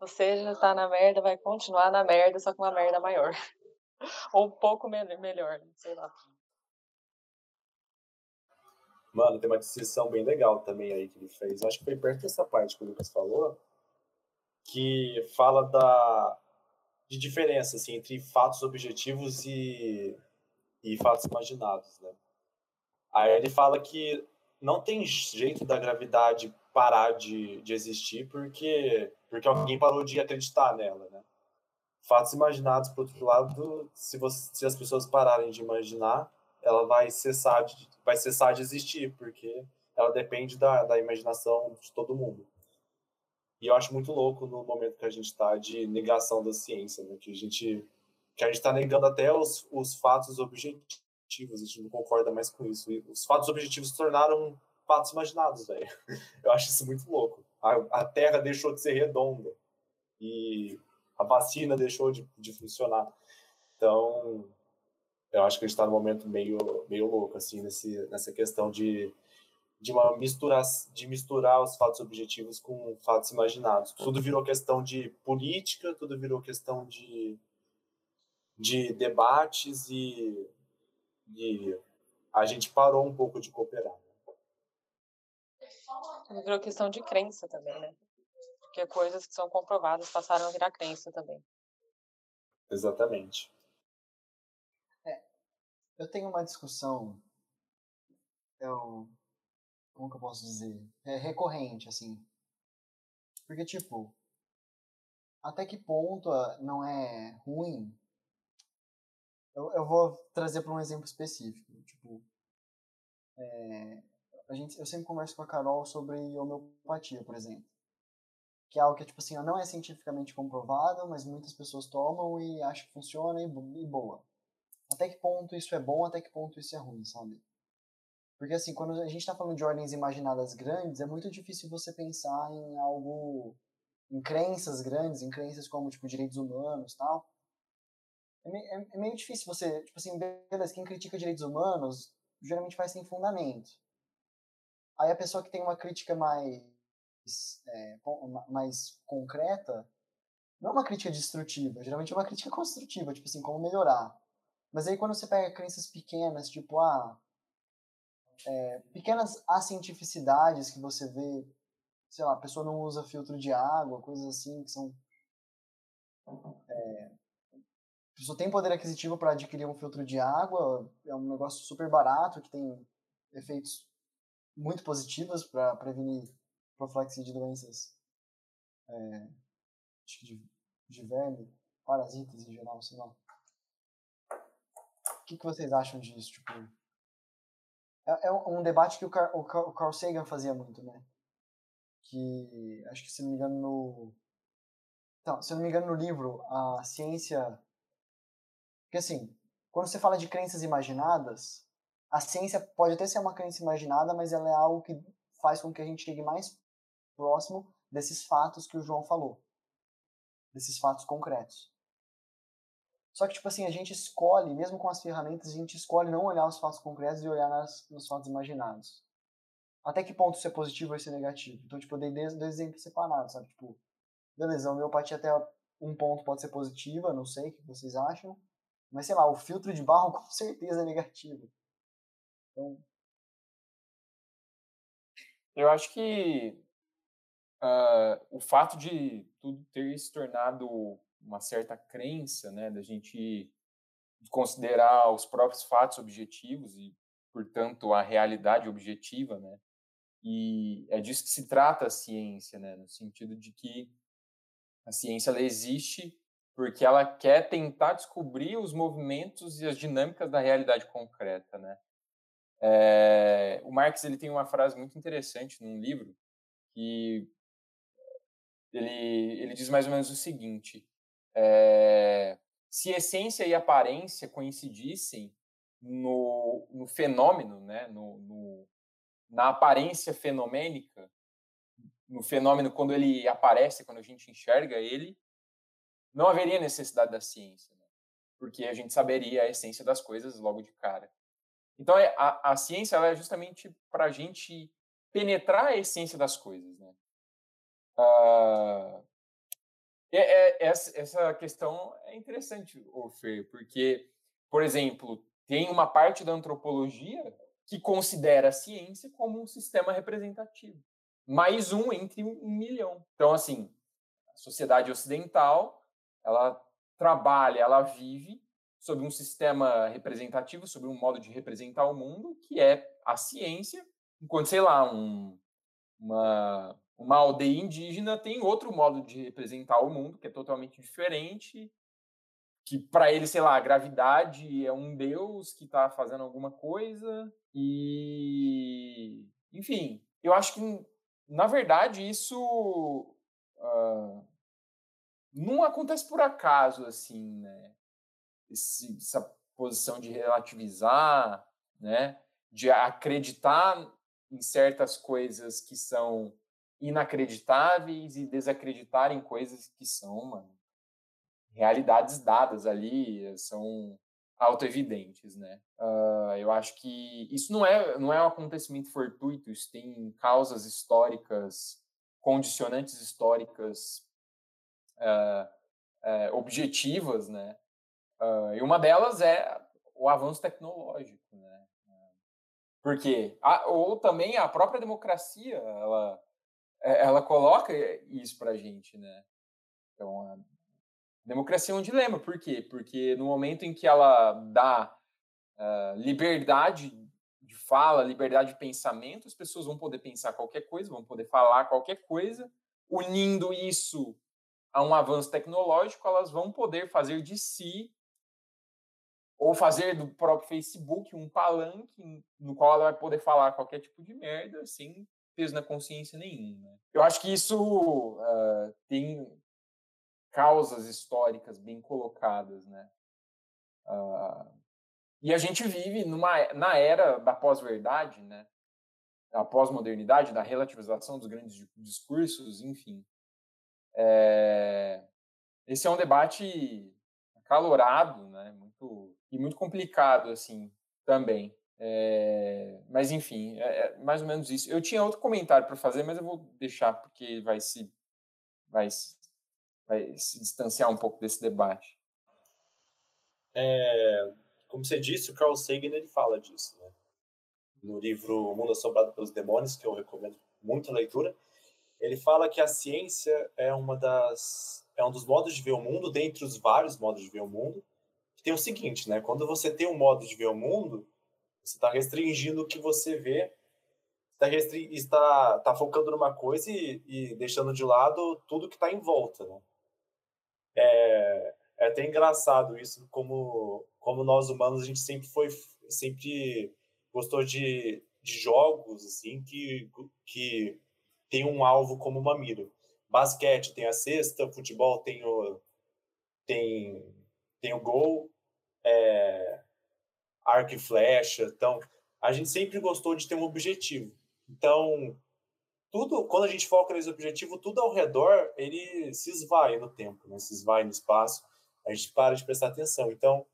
Ou seja, tá na merda, vai continuar na merda, só com uma merda maior. Ou um pouco me melhor, sei lá. Mano, tem uma descrição bem legal também aí que ele fez. Acho que foi perto dessa parte que o Lucas falou, que fala da de diferença assim, entre fatos objetivos e, e fatos imaginados. Né? Aí ele fala que não tem jeito da gravidade parar de, de existir porque, porque alguém parou de acreditar nela. Né? Fatos imaginados, por outro lado, se, você, se as pessoas pararem de imaginar, ela vai cessar de, vai cessar de existir, porque ela depende da, da imaginação de todo mundo. E eu acho muito louco no momento que a gente está de negação da ciência, né? que a gente que a gente está negando até os, os fatos objetivos, a gente não concorda mais com isso. E os fatos objetivos se tornaram fatos imaginados, velho. Eu acho isso muito louco. A, a Terra deixou de ser redonda e a vacina deixou de, de funcionar. Então, eu acho que a gente está num momento meio, meio louco, assim, nesse, nessa questão de de uma mistura de misturar os fatos objetivos com fatos imaginados. Tudo virou questão de política, tudo virou questão de, de debates e, e a gente parou um pouco de cooperar. Tudo virou questão de crença também, né? Porque coisas que são comprovadas passaram a virar crença também. Exatamente. É, eu tenho uma discussão eu como que eu posso dizer? É recorrente, assim. Porque, tipo, até que ponto ah, não é ruim? Eu, eu vou trazer para um exemplo específico. Tipo, é, a gente, eu sempre converso com a Carol sobre homeopatia, por exemplo. Que é algo que, tipo assim, não é cientificamente comprovado, mas muitas pessoas tomam e acham que funciona e, e boa. Até que ponto isso é bom, até que ponto isso é ruim, sabe? Porque, assim, quando a gente está falando de ordens imaginadas grandes, é muito difícil você pensar em algo, em crenças grandes, em crenças como, tipo, direitos humanos tal. É meio, é, é meio difícil você, tipo assim, beleza, quem critica direitos humanos geralmente faz sem fundamento. Aí a pessoa que tem uma crítica mais, é, mais concreta, não é uma crítica destrutiva, geralmente é uma crítica construtiva, tipo assim, como melhorar. Mas aí quando você pega crenças pequenas, tipo, ah, é, pequenas acientificidades que você vê, sei lá, a pessoa não usa filtro de água, coisas assim que são. É, a pessoa tem poder aquisitivo para adquirir um filtro de água, é um negócio super barato que tem efeitos muito positivos para prevenir profilaxia de doenças é, de, de verme, parasitas em geral, sei lá. O que, que vocês acham disso? Tipo, é, é um debate que o Carl, o Carl Sagan fazia muito, né? Que, acho que se não me engano no... Então, se não me engano no livro, a ciência... Porque assim, quando você fala de crenças imaginadas, a ciência pode até ser uma crença imaginada, mas ela é algo que faz com que a gente chegue mais próximo desses fatos que o João falou. Desses fatos concretos. Só que, tipo assim, a gente escolhe, mesmo com as ferramentas, a gente escolhe não olhar os fatos concretos e olhar nas, nos fatos imaginados. Até que ponto isso é positivo ou isso é negativo? Então, tipo, eu dei dois, exemplos separados, sabe? Tipo, beleza, a homeopatia até um ponto pode ser positiva, não sei o que vocês acham. Mas, sei lá, o filtro de barro com certeza é negativo. Então... Eu acho que uh, o fato de tudo ter se tornado uma certa crença, né, da gente considerar os próprios fatos objetivos e, portanto, a realidade objetiva, né? E é disso que se trata a ciência, né? No sentido de que a ciência ela existe porque ela quer tentar descobrir os movimentos e as dinâmicas da realidade concreta, né? É, o Marx ele tem uma frase muito interessante num livro que ele, ele diz mais ou menos o seguinte: é, se essência e aparência coincidissem no, no fenômeno, né, no, no, na aparência fenomênica, no fenômeno quando ele aparece, quando a gente enxerga ele, não haveria necessidade da ciência, né? porque a gente saberia a essência das coisas logo de cara. Então, é, a, a ciência é justamente para a gente penetrar a essência das coisas. Né? Uh, é, é, essa, essa questão é interessante, Fer, porque, por exemplo, tem uma parte da antropologia que considera a ciência como um sistema representativo. Mais um entre um milhão. Então, assim, a sociedade ocidental, ela trabalha, ela vive sobre um sistema representativo, sobre um modo de representar o mundo, que é a ciência, enquanto, sei lá, um, uma, uma aldeia indígena tem outro modo de representar o mundo, que é totalmente diferente, que para ele, sei lá, a gravidade é um deus que está fazendo alguma coisa e, enfim, eu acho que na verdade isso uh, não acontece por acaso, assim, né? Esse, essa posição de relativizar, né? De acreditar em certas coisas que são inacreditáveis e desacreditar em coisas que são, mano, realidades dadas ali, são autoevidentes, né? Uh, eu acho que isso não é, não é um acontecimento fortuito, isso tem causas históricas, condicionantes históricas uh, uh, objetivas, né? e uma delas é o avanço tecnológico, né? Porque, a, ou também a própria democracia, ela ela coloca isso para a gente, né? Então, a democracia é um dilema. Por quê? Porque no momento em que ela dá uh, liberdade de fala, liberdade de pensamento, as pessoas vão poder pensar qualquer coisa, vão poder falar qualquer coisa, unindo isso a um avanço tecnológico, elas vão poder fazer de si ou fazer do próprio Facebook um palanque no qual ela vai poder falar qualquer tipo de merda sem peso na consciência nenhum. Né? Eu acho que isso uh, tem causas históricas bem colocadas, né? Uh, e a gente vive numa, na era da pós-verdade, né? Da pós-modernidade, da relativização dos grandes discursos, enfim. É, esse é um debate acalorado, né? Muito, e muito complicado, assim, também. É, mas enfim, é, é, mais ou menos isso. Eu tinha outro comentário para fazer, mas eu vou deixar porque vai se vai, vai se distanciar um pouco desse debate. É, como você disse, o Carl Sagan ele fala disso, né? No livro Mundo Assombrado pelos Demônios, que eu recomendo muito a leitura, ele fala que a ciência é uma das é um dos modos de ver o mundo, dentre os vários modos de ver o mundo, que tem o seguinte, né? Quando você tem um modo de ver o mundo, você está restringindo o que você vê, está, restring... está, está focando numa coisa e, e deixando de lado tudo que está em volta. Né? É, é até engraçado isso, como, como nós humanos, a gente sempre foi, sempre gostou de, de jogos assim que, que tem um alvo como uma mira. Basquete tem a cesta, futebol tem o, tem, tem o gol, é, arco e flecha. Então, a gente sempre gostou de ter um objetivo. Então, tudo, quando a gente foca nesse objetivo, tudo ao redor, ele se esvai no tempo, né? se esvai no espaço. A gente para de prestar atenção. Então,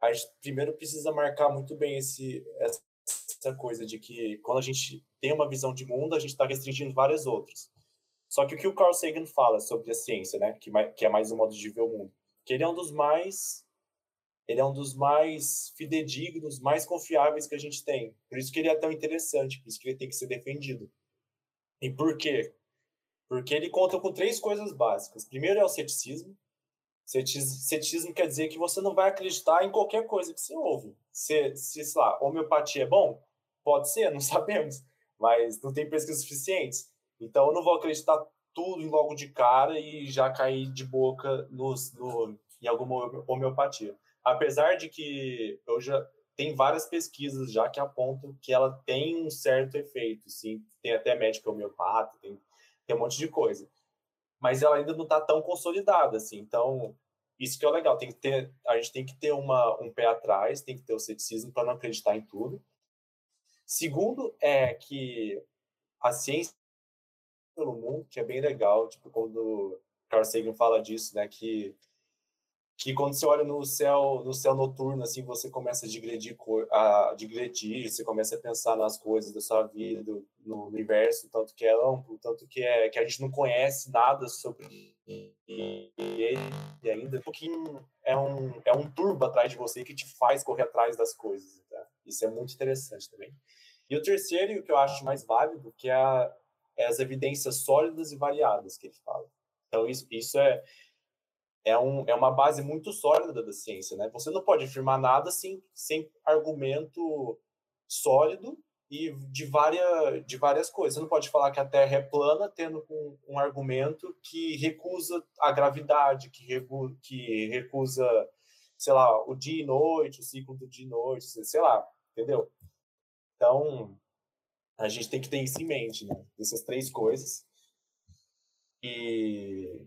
a gente primeiro precisa marcar muito bem esse, essa coisa de que quando a gente tem uma visão de mundo, a gente está restringindo várias outras. Só que o que o Carl Sagan fala sobre a ciência, né, que, que é mais um modo de ver o mundo, que ele é um dos mais ele é um dos mais fidedignos, mais confiáveis que a gente tem. Por isso que ele é tão interessante, por isso que ele tem que ser defendido. E por quê? Porque ele conta com três coisas básicas. Primeiro é o ceticismo. Ceticismo quer dizer que você não vai acreditar em qualquer coisa que você ouve. Se, se sei lá, homeopatia é bom? Pode ser, não sabemos. Mas não tem pesquisas suficientes. Então eu não vou acreditar tudo logo de cara e já cair de boca no, em alguma homeopatia. Apesar de que eu já tem várias pesquisas já que apontam que ela tem um certo efeito, sim. Tem até médico homeopata, tem, tem um monte de coisa. Mas ela ainda não está tão consolidada, assim. Então, isso que é legal. Tem que ter, a gente tem que ter uma, um pé atrás, tem que ter o ceticismo para não acreditar em tudo. Segundo é que a ciência pelo mundo, que é bem legal, tipo quando Carl Sagan fala disso, né, que que quando você olha no céu no céu noturno assim você começa a digredir a digredir você começa a pensar nas coisas da sua vida do, no universo tanto que é amplo tanto que é que a gente não conhece nada sobre ele ainda. Um pouquinho é um é um turbo atrás de você que te faz correr atrás das coisas tá? isso é muito interessante também. E o terceiro e o que eu acho mais válido que é, a, é as evidências sólidas e variadas que ele fala. Então isso isso é é, um, é uma base muito sólida da ciência, né? Você não pode afirmar nada sem, sem argumento sólido e de várias, de várias coisas. Você não pode falar que a Terra é plana tendo um, um argumento que recusa a gravidade, que, recu, que recusa, sei lá, o dia e noite, o ciclo do dia e noite, sei lá, entendeu? Então, a gente tem que ter isso em mente, né? Essas três coisas. E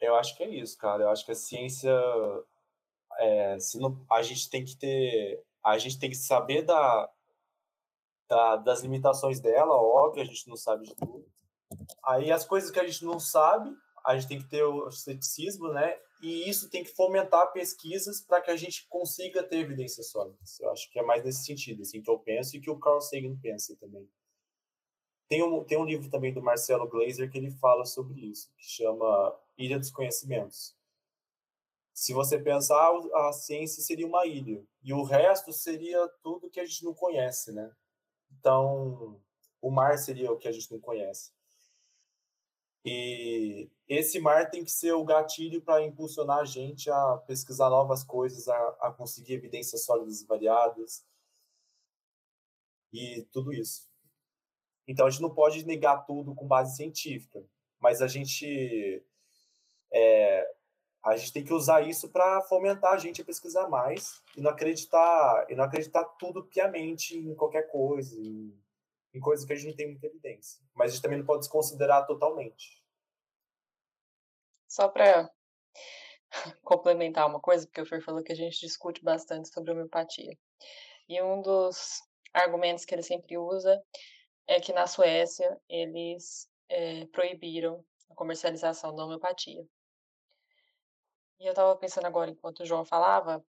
eu acho que é isso, cara. Eu acho que a ciência, é, se não, a gente tem que ter, a gente tem que saber da, da, das limitações dela, óbvio, a gente não sabe de tudo. Aí as coisas que a gente não sabe, a gente tem que ter o ceticismo, né? E isso tem que fomentar pesquisas para que a gente consiga ter evidências sólidas. Eu acho que é mais nesse sentido, assim, que eu penso e que o Carl Sagan pensa também. Tem um, tem um livro também do Marcelo Glazer que ele fala sobre isso, que chama Ilha dos Conhecimentos. Se você pensar, a ciência seria uma ilha, e o resto seria tudo que a gente não conhece, né? Então, o mar seria o que a gente não conhece. E esse mar tem que ser o gatilho para impulsionar a gente a pesquisar novas coisas, a, a conseguir evidências sólidas e variadas, e tudo isso. Então a gente não pode negar tudo com base científica, mas a gente é, a gente tem que usar isso para fomentar a gente a pesquisar mais e não acreditar e não acreditar tudo piamente em qualquer coisa, em, em coisas que a gente não tem muita evidência. Mas a gente também não pode desconsiderar totalmente. Só para complementar uma coisa, porque o Fer falou que a gente discute bastante sobre homeopatia. E um dos argumentos que ele sempre usa é que na Suécia eles é, proibiram a comercialização da homeopatia. E eu estava pensando agora, enquanto o João falava,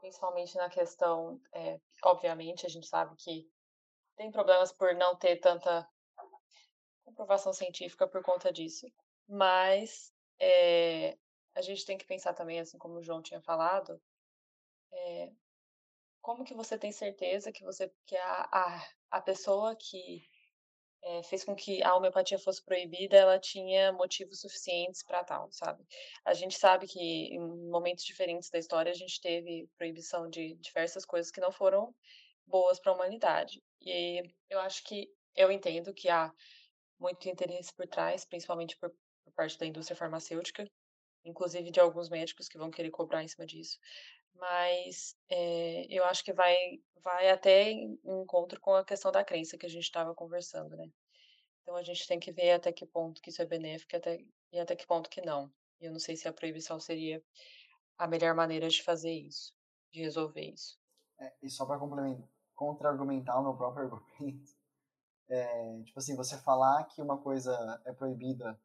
principalmente na questão, é, obviamente, a gente sabe que tem problemas por não ter tanta comprovação científica por conta disso, mas é, a gente tem que pensar também, assim como o João tinha falado, é, como que você tem certeza que você que a, a, a pessoa que é, fez com que a homeopatia fosse proibida, ela tinha motivos suficientes para tal, sabe? A gente sabe que em momentos diferentes da história a gente teve proibição de diversas coisas que não foram boas para a humanidade. E eu acho que eu entendo que há muito interesse por trás, principalmente por, por parte da indústria farmacêutica, inclusive de alguns médicos que vão querer cobrar em cima disso mas é, eu acho que vai, vai até em encontro com a questão da crença que a gente estava conversando, né? Então a gente tem que ver até que ponto que isso é benéfico até, e até que ponto que não. E eu não sei se a proibição seria a melhor maneira de fazer isso, de resolver isso. É, e só para contra-argumentar o meu próprio argumento, é, tipo assim, você falar que uma coisa é proibida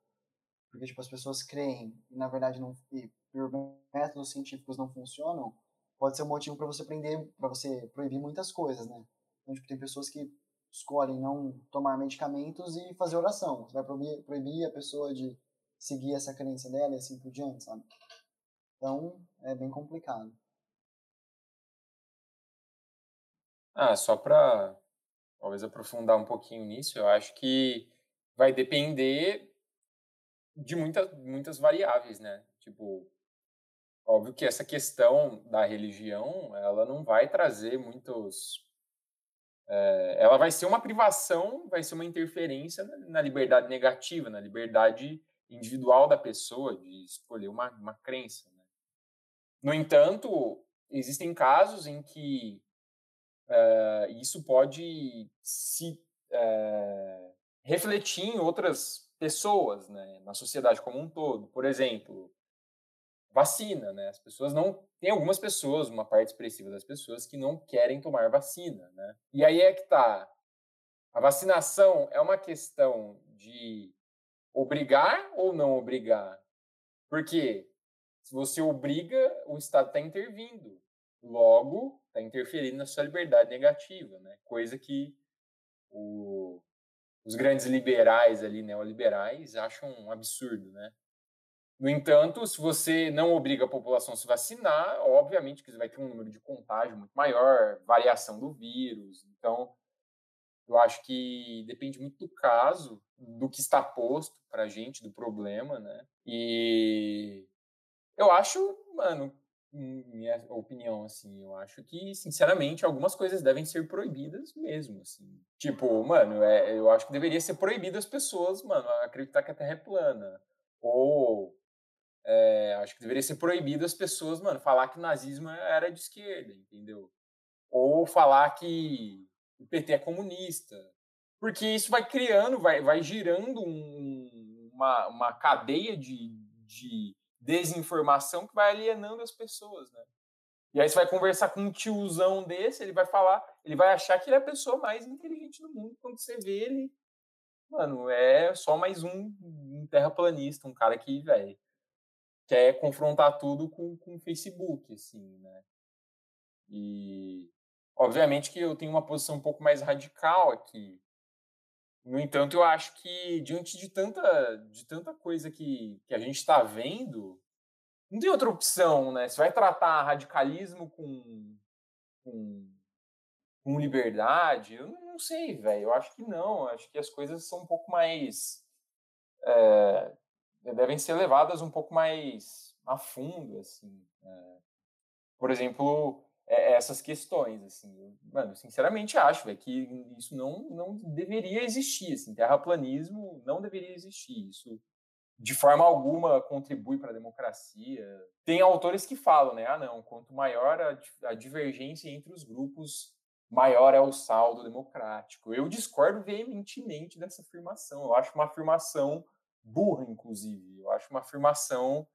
porque tipo as pessoas creem e na verdade não e por métodos científicos não funcionam, pode ser um motivo para você prender, para você proibir muitas coisas, né? Então, tipo, tem pessoas que escolhem não tomar medicamentos e fazer oração. Você vai proibir, proibir a pessoa de seguir essa crença dela e assim por diante, sabe? Então, é bem complicado. Ah, só para talvez aprofundar um pouquinho nisso, eu acho que vai depender de muita, muitas variáveis, né? Tipo, óbvio que essa questão da religião, ela não vai trazer muitos é, ela vai ser uma privação, vai ser uma interferência na, liberdade negativa, na liberdade individual da pessoa de escolher uma, uma crença. Né? No entanto, existem casos em que é, isso pode se é, refletir em outras pessoas, né, na sociedade como um todo. Por exemplo, vacina, né? As pessoas não tem algumas pessoas, uma parte expressiva das pessoas que não querem tomar vacina, né? E aí é que tá. A vacinação é uma questão de obrigar ou não obrigar? Porque se você obriga, o Estado está intervindo. Logo, está interferindo na sua liberdade negativa, né? Coisa que o, os grandes liberais ali, neoliberais, acham um absurdo, né? No entanto, se você não obriga a população a se vacinar, obviamente que você vai ter um número de contágio muito maior, variação do vírus. Então, eu acho que depende muito do caso, do que está posto para a gente, do problema, né? E eu acho, mano, minha opinião, assim, eu acho que, sinceramente, algumas coisas devem ser proibidas mesmo, assim. Tipo, mano, é, eu acho que deveria ser proibido as pessoas, mano, acreditar que a Terra é plana. Ou é, acho que deveria ser proibido as pessoas, mano, falar que nazismo era de esquerda, entendeu? Ou falar que o PT é comunista. Porque isso vai criando, vai, vai girando um, uma, uma cadeia de, de desinformação que vai alienando as pessoas, né? E aí você vai conversar com um tiozão desse, ele vai falar, ele vai achar que ele é a pessoa mais inteligente do mundo. Quando você vê ele, mano, é só mais um, um terraplanista, um cara que, velho, quer confrontar tudo com, com o Facebook, assim, né? E obviamente que eu tenho uma posição um pouco mais radical aqui. No entanto, eu acho que diante de tanta, de tanta coisa que, que a gente está vendo, não tem outra opção, né? Você vai tratar radicalismo com, com, com liberdade? Eu não sei, velho. Eu acho que não. Eu acho que as coisas são um pouco mais é, devem ser levadas um pouco mais a fundo, assim. É. Por exemplo, é, essas questões, assim. Eu, mano, sinceramente acho véio, que isso não, não deveria existir, assim. Terraplanismo não deveria existir. Isso, de forma alguma, contribui para a democracia. Tem autores que falam, né? Ah, não, quanto maior a, a divergência entre os grupos, maior é o saldo democrático. Eu discordo veementemente dessa afirmação. Eu acho uma afirmação burra, inclusive. Eu acho uma afirmação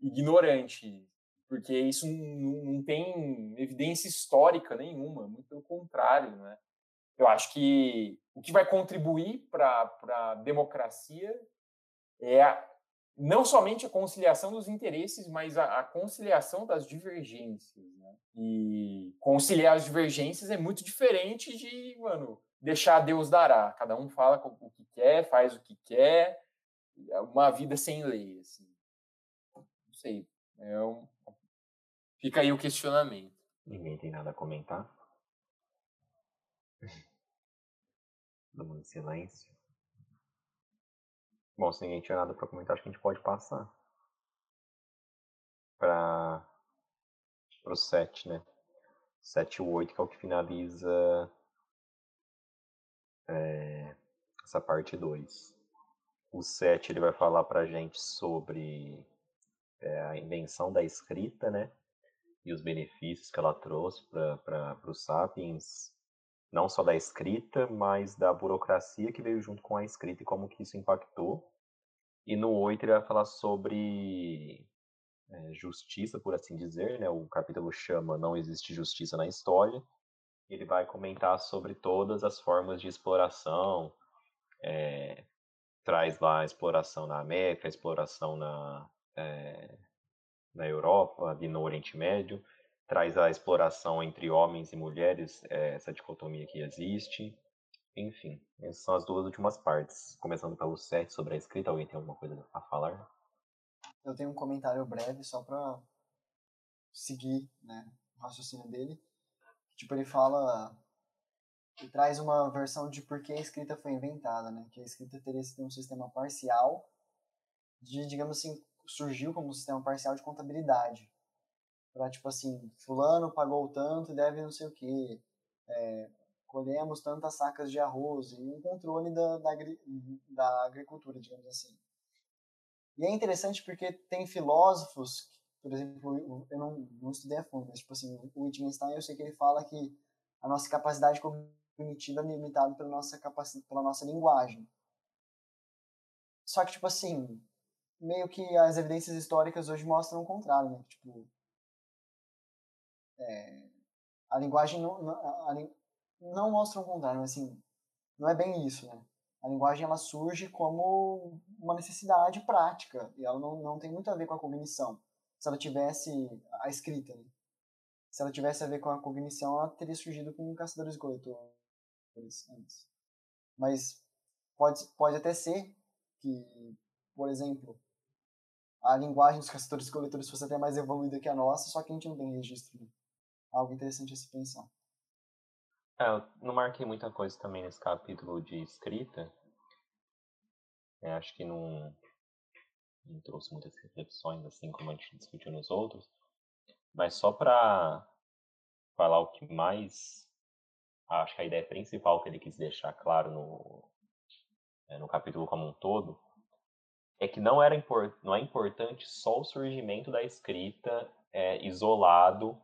ignorante, porque isso não, tem evidência histórica nenhuma, muito pelo contrário, né? Eu acho que o que vai contribuir para a democracia é a, não somente a conciliação dos interesses, mas a, a conciliação das divergências. Né? E conciliar as divergências é muito diferente de, mano, deixar Deus dará. Cada um fala o que quer, faz o que quer, uma vida sem lei, assim. Não sei. É um... Fica aí o questionamento. Ninguém tem nada a comentar? Todo mundo em silêncio. Bom, se ninguém tiver nada para comentar, acho que a gente pode passar para o 7, né? 7 e 8, que é o que finaliza é, essa parte 2. O 7 ele vai falar para a gente sobre é, a invenção da escrita, né? E os benefícios que ela trouxe para os sapiens, não só da escrita, mas da burocracia que veio junto com a escrita e como que isso impactou. E no 8 ele vai falar sobre é, justiça, por assim dizer, né? O capítulo chama Não Existe Justiça na História. Ele vai comentar sobre todas as formas de exploração, é, traz lá a exploração na América, a exploração na, é, na Europa, ali no Oriente Médio, traz a exploração entre homens e mulheres, é, essa dicotomia que existe. Enfim, essas são as duas últimas partes. Começando pelo 7 sobre a escrita, alguém tem alguma coisa a falar? Eu tenho um comentário breve só para seguir né, o raciocínio dele. Tipo, ele fala e traz uma versão de por que a escrita foi inventada, né? Que a escrita teria sido um sistema parcial de, digamos assim, surgiu como um sistema parcial de contabilidade. Para, tipo assim, fulano pagou tanto e deve não sei o quê. É, colhemos tantas sacas de arroz e um controle da, da, da agricultura, digamos assim. E é interessante porque tem filósofos, por exemplo, eu não, não estudei a fundo, mas tipo assim, o Wittgenstein, eu sei que ele fala que a nossa capacidade cognitiva é limitada pela nossa capacidade, pela nossa linguagem. Só que tipo assim, meio que as evidências históricas hoje mostram o contrário, né? Tipo, é, a linguagem não, a, a, não mostra o contrário, mas assim, não é bem isso, né? A linguagem ela surge como uma necessidade prática e ela não, não tem muito a ver com a cognição. Se ela tivesse a escrita, né? se ela tivesse a ver com a cognição, ela teria surgido com caçadores e coletores Mas pode, pode até ser que, por exemplo, a linguagem dos caçadores e coletores fosse até mais evoluída que a nossa, só que a gente não tem registro. Né? Algo interessante a se pensar. É, eu não marquei muita coisa também nesse capítulo de escrita. É, acho que não, não trouxe muitas reflexões, assim como a gente discutiu nos outros. Mas só para falar o que mais. Acho que a ideia principal que ele quis deixar claro no, é, no capítulo como um todo é que não, era import, não é importante só o surgimento da escrita é, isolado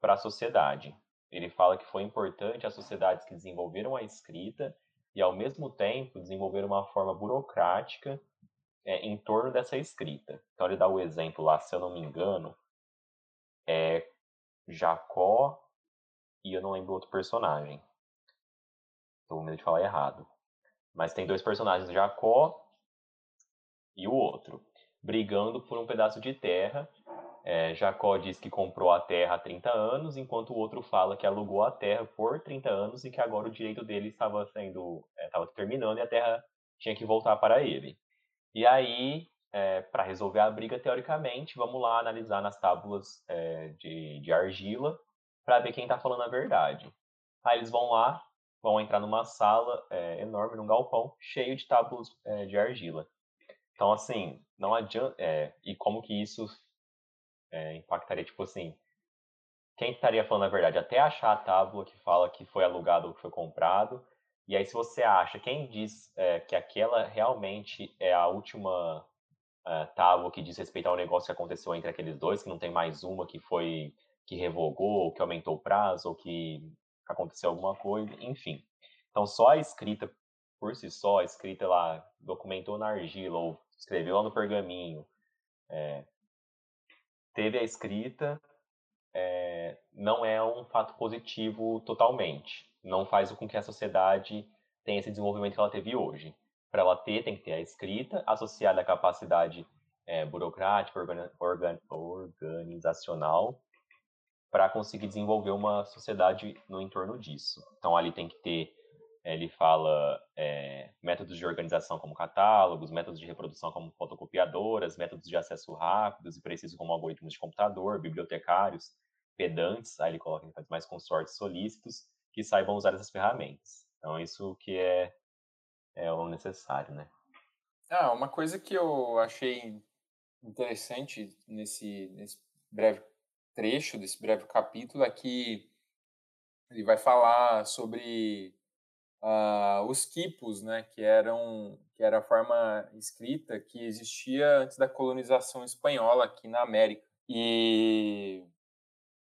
para a sociedade. Ele fala que foi importante as sociedades que desenvolveram a escrita e, ao mesmo tempo, desenvolveram uma forma burocrática é, em torno dessa escrita. Então, ele dá o exemplo lá, se eu não me engano, é Jacó e eu não lembro outro personagem. Estou com medo de falar errado. Mas tem dois personagens, Jacó e o outro, brigando por um pedaço de terra é, Jacó diz que comprou a terra há 30 anos, enquanto o outro fala que alugou a terra por 30 anos e que agora o direito dele estava sendo estava é, terminando e a terra tinha que voltar para ele. E aí, é, para resolver a briga, teoricamente, vamos lá analisar nas tábuas é, de, de argila para ver quem está falando a verdade. Aí eles vão lá, vão entrar numa sala é, enorme, num galpão, cheio de tábuas é, de argila. Então, assim, não adianta. e como que isso é, impactaria, tipo assim, quem estaria falando a verdade? Até achar a tábua que fala que foi alugado ou que foi comprado. E aí, se você acha, quem diz é, que aquela realmente é a última é, tábua que diz respeito ao negócio que aconteceu entre aqueles dois, que não tem mais uma que foi que revogou, ou que aumentou o prazo, ou que aconteceu alguma coisa, enfim. Então, só a escrita por si só, a escrita lá, documentou na argila, ou escreveu lá no pergaminho, é, teve a escrita, é, não é um fato positivo totalmente. Não faz com que a sociedade tenha esse desenvolvimento que ela teve hoje. Para ela ter, tem que ter a escrita associada à capacidade é, burocrática, organ, organ, organizacional, para conseguir desenvolver uma sociedade no entorno disso. Então, ali tem que ter ele fala é, métodos de organização como catálogos, métodos de reprodução como fotocopiadoras, métodos de acesso rápidos e precisos como algoritmos de computador, bibliotecários, pedantes, aí ele coloca ele faz mais consortes solícitos que saibam usar essas ferramentas. Então isso que é, é o necessário, né? Ah, uma coisa que eu achei interessante nesse, nesse breve trecho, desse breve capítulo, é que ele vai falar sobre uh, os quipos, né, que eram que era a forma escrita que existia antes da colonização espanhola aqui na América. E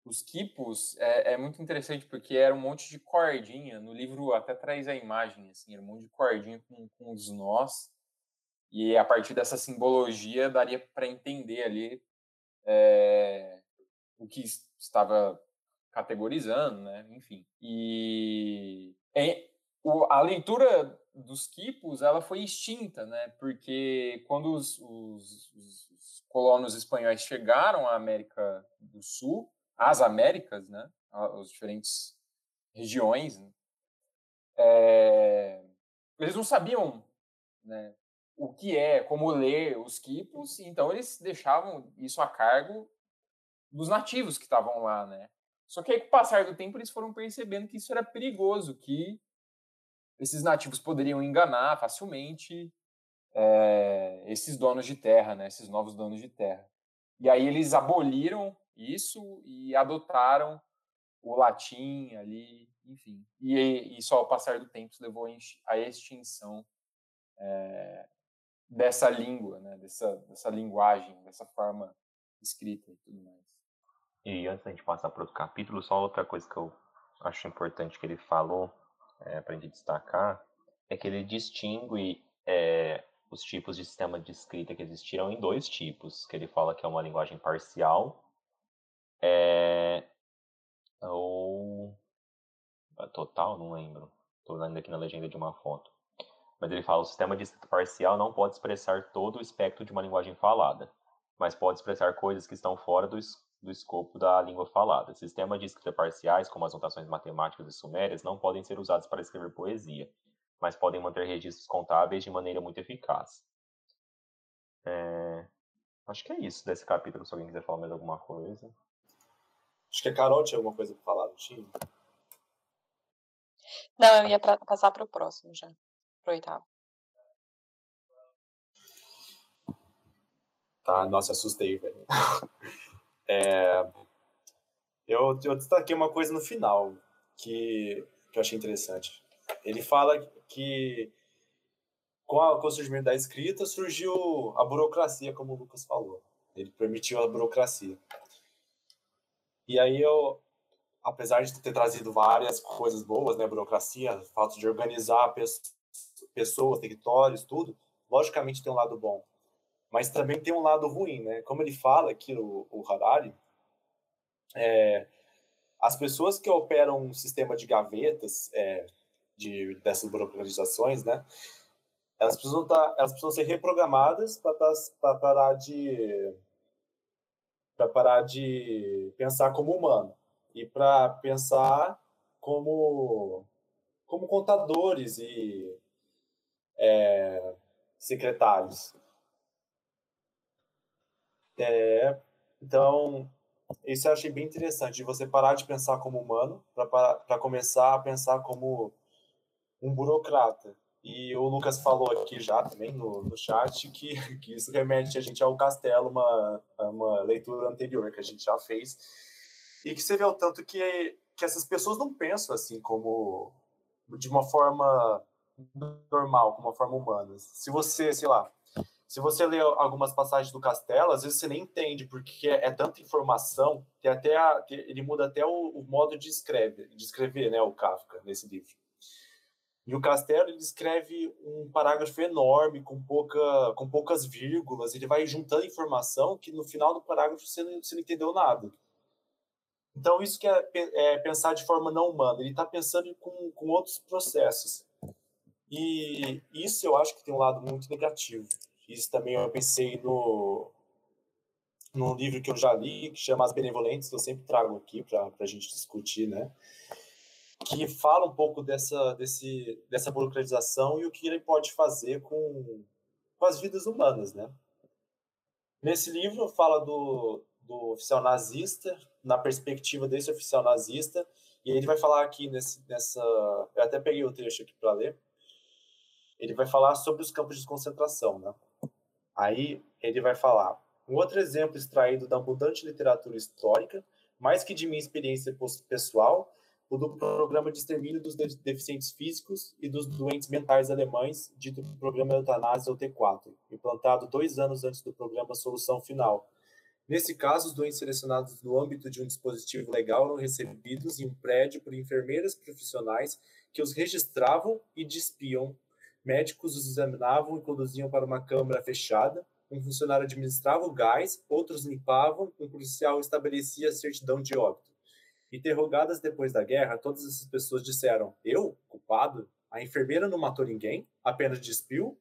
os quipos é, é, muito interessante porque era um monte de cordinha. No livro até traz a imagem, assim, era um monte de cordinha com, com os nós. E a partir dessa simbologia daria para entender ali é, o que estava categorizando, né? Enfim. E a leitura dos quipos ela foi extinta, né? Porque quando os, os, os, colonos espanhóis chegaram à América do Sul, às Américas, né? As diferentes regiões, né? é, eles não sabiam, né? O que é, como ler os quipos, então eles deixavam isso a cargo dos nativos que estavam lá, né? Só que aí, com o passar do tempo, eles foram percebendo que isso era perigoso, que esses nativos poderiam enganar facilmente é, esses donos de terra, né, esses novos donos de terra. E aí eles aboliram isso e adotaram o latim ali, enfim. E, e só ao passar do tempo levou à extinção é, dessa língua, né, dessa, dessa linguagem, dessa forma escrita e tudo mais. E antes da gente passar para outro capítulo, só outra coisa que eu acho importante que ele falou, é, para a gente destacar, é que ele distingue é, os tipos de sistema de escrita que existiram em dois tipos, que ele fala que é uma linguagem parcial é, ou total, não lembro. Estou lendo aqui na legenda de uma foto. Mas ele fala: o sistema de escrita parcial não pode expressar todo o espectro de uma linguagem falada, mas pode expressar coisas que estão fora do, do escopo da língua falada. Sistemas de escrita parciais, como as notações matemáticas e sumérias, não podem ser usados para escrever poesia, mas podem manter registros contábeis de maneira muito eficaz. É... Acho que é isso desse capítulo, se alguém quiser falar mais alguma coisa. Acho que a Carol tinha alguma coisa para falar, não tinha? Não, eu ia pra, passar para o próximo já, para o oitavo. Tá, nossa, assustei, velho. É, eu, eu destaquei uma coisa no final que, que eu achei interessante. Ele fala que com, a, com o surgimento da escrita surgiu a burocracia, como o Lucas falou. Ele permitiu a burocracia. E aí eu, apesar de ter trazido várias coisas boas, né, burocracia, fato de organizar pessoas, territórios, tudo, logicamente tem um lado bom. Mas também tem um lado ruim, né? Como ele fala aqui, o, o Harari, é, as pessoas que operam um sistema de gavetas, é, de, dessas burocratizações, né? Elas precisam, tá, elas precisam ser reprogramadas para parar de para parar de pensar como humano e para pensar como como contadores e é, secretários. É, então, isso eu achei bem interessante, de você parar de pensar como humano para começar a pensar como um burocrata. E o Lucas falou aqui já também no, no chat que, que isso remete a gente ao castelo, uma, uma leitura anterior que a gente já fez. E que você vê o tanto que, que essas pessoas não pensam assim como de uma forma normal, como uma forma humana. Se você, sei lá, se você lê algumas passagens do Castelo, às vezes você nem entende, porque é, tanta informação que até a, ele muda até o, o, modo de, escreve, de escrever, né, o Kafka, nesse livro. E o Castelo ele escreve um parágrafo enorme, com, pouca, com poucas vírgulas, ele vai juntando informação que no final do parágrafo você não, você não entendeu nada. Então, isso que é, é pensar de forma não humana, ele está pensando com, com outros processos. E isso eu acho que tem um lado muito negativo. Isso também eu pensei no, num livro que eu já li, que chama As Benevolentes, que eu sempre trago aqui para a gente discutir, né? que fala um pouco dessa, desse, dessa burocratização e o que ele pode fazer com, com as vidas humanas, né? Nesse livro fala do, do oficial nazista, na perspectiva desse oficial nazista, e ele vai falar aqui nesse, nessa... Eu até peguei o trecho aqui para ler. Ele vai falar sobre os campos de concentração, né? Aí ele vai falar um outro exemplo extraído da abundante literatura histórica, mais que de minha experiência pessoal, o do Programa de Extermínio dos Deficientes Físicos e dos Doentes Mentais Alemães, dito Programa Eutanásia, ou T4, implantado dois anos antes do programa Solução Final. Nesse caso, os doentes selecionados no âmbito de um dispositivo legal eram recebidos em um prédio por enfermeiras profissionais que os registravam e despiam. Médicos os examinavam e conduziam para uma câmara fechada. Um funcionário administrava o gás, outros limpavam, um policial estabelecia a certidão de óbito. Interrogadas depois da guerra, todas essas pessoas disseram: Eu, culpado? A enfermeira não matou ninguém, apenas despiu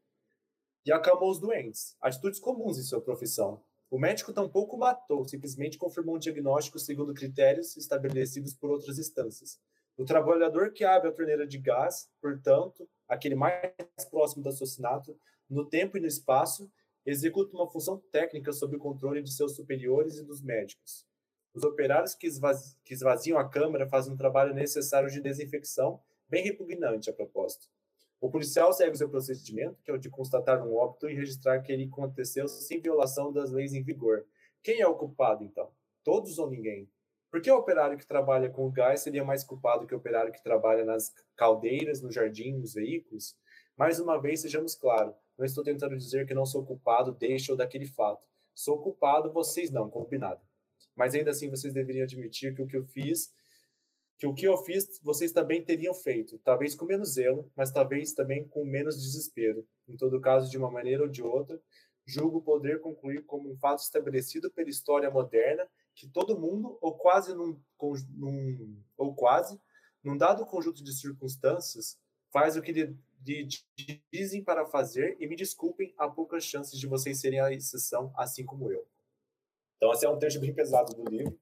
e acalmou os doentes. Atitudes comuns em sua profissão. O médico tampouco matou, simplesmente confirmou um diagnóstico segundo critérios estabelecidos por outras instâncias. O trabalhador que abre a torneira de gás, portanto, aquele mais próximo do assassinato, no tempo e no espaço, executa uma função técnica sob o controle de seus superiores e dos médicos. Os operários que, esvazi que esvaziam a câmara fazem um trabalho necessário de desinfecção, bem repugnante a propósito. O policial segue o seu procedimento, que é o de constatar um óbito e registrar que ele aconteceu sem violação das leis em vigor. Quem é o culpado, então? Todos ou ninguém? Por que o operário que trabalha com gás seria mais culpado que o operário que trabalha nas caldeiras, no jardim, nos veículos? Mais uma vez, sejamos claros, não estou tentando dizer que não sou culpado deste ou daquele fato. Sou culpado, vocês não, combinado. Mas ainda assim, vocês deveriam admitir que o que eu fiz, que o que eu fiz, vocês também teriam feito. Talvez com menos zelo, mas talvez também com menos desespero. Em todo caso, de uma maneira ou de outra, julgo poder concluir como um fato estabelecido pela história moderna que todo mundo, ou quase num, num ou quase, num dado conjunto de circunstâncias, faz o que lhe, lhe, dizem para fazer e me desculpem, há poucas chances de vocês serem a exceção, assim como eu. Então, esse é um trecho bem pesado do livro.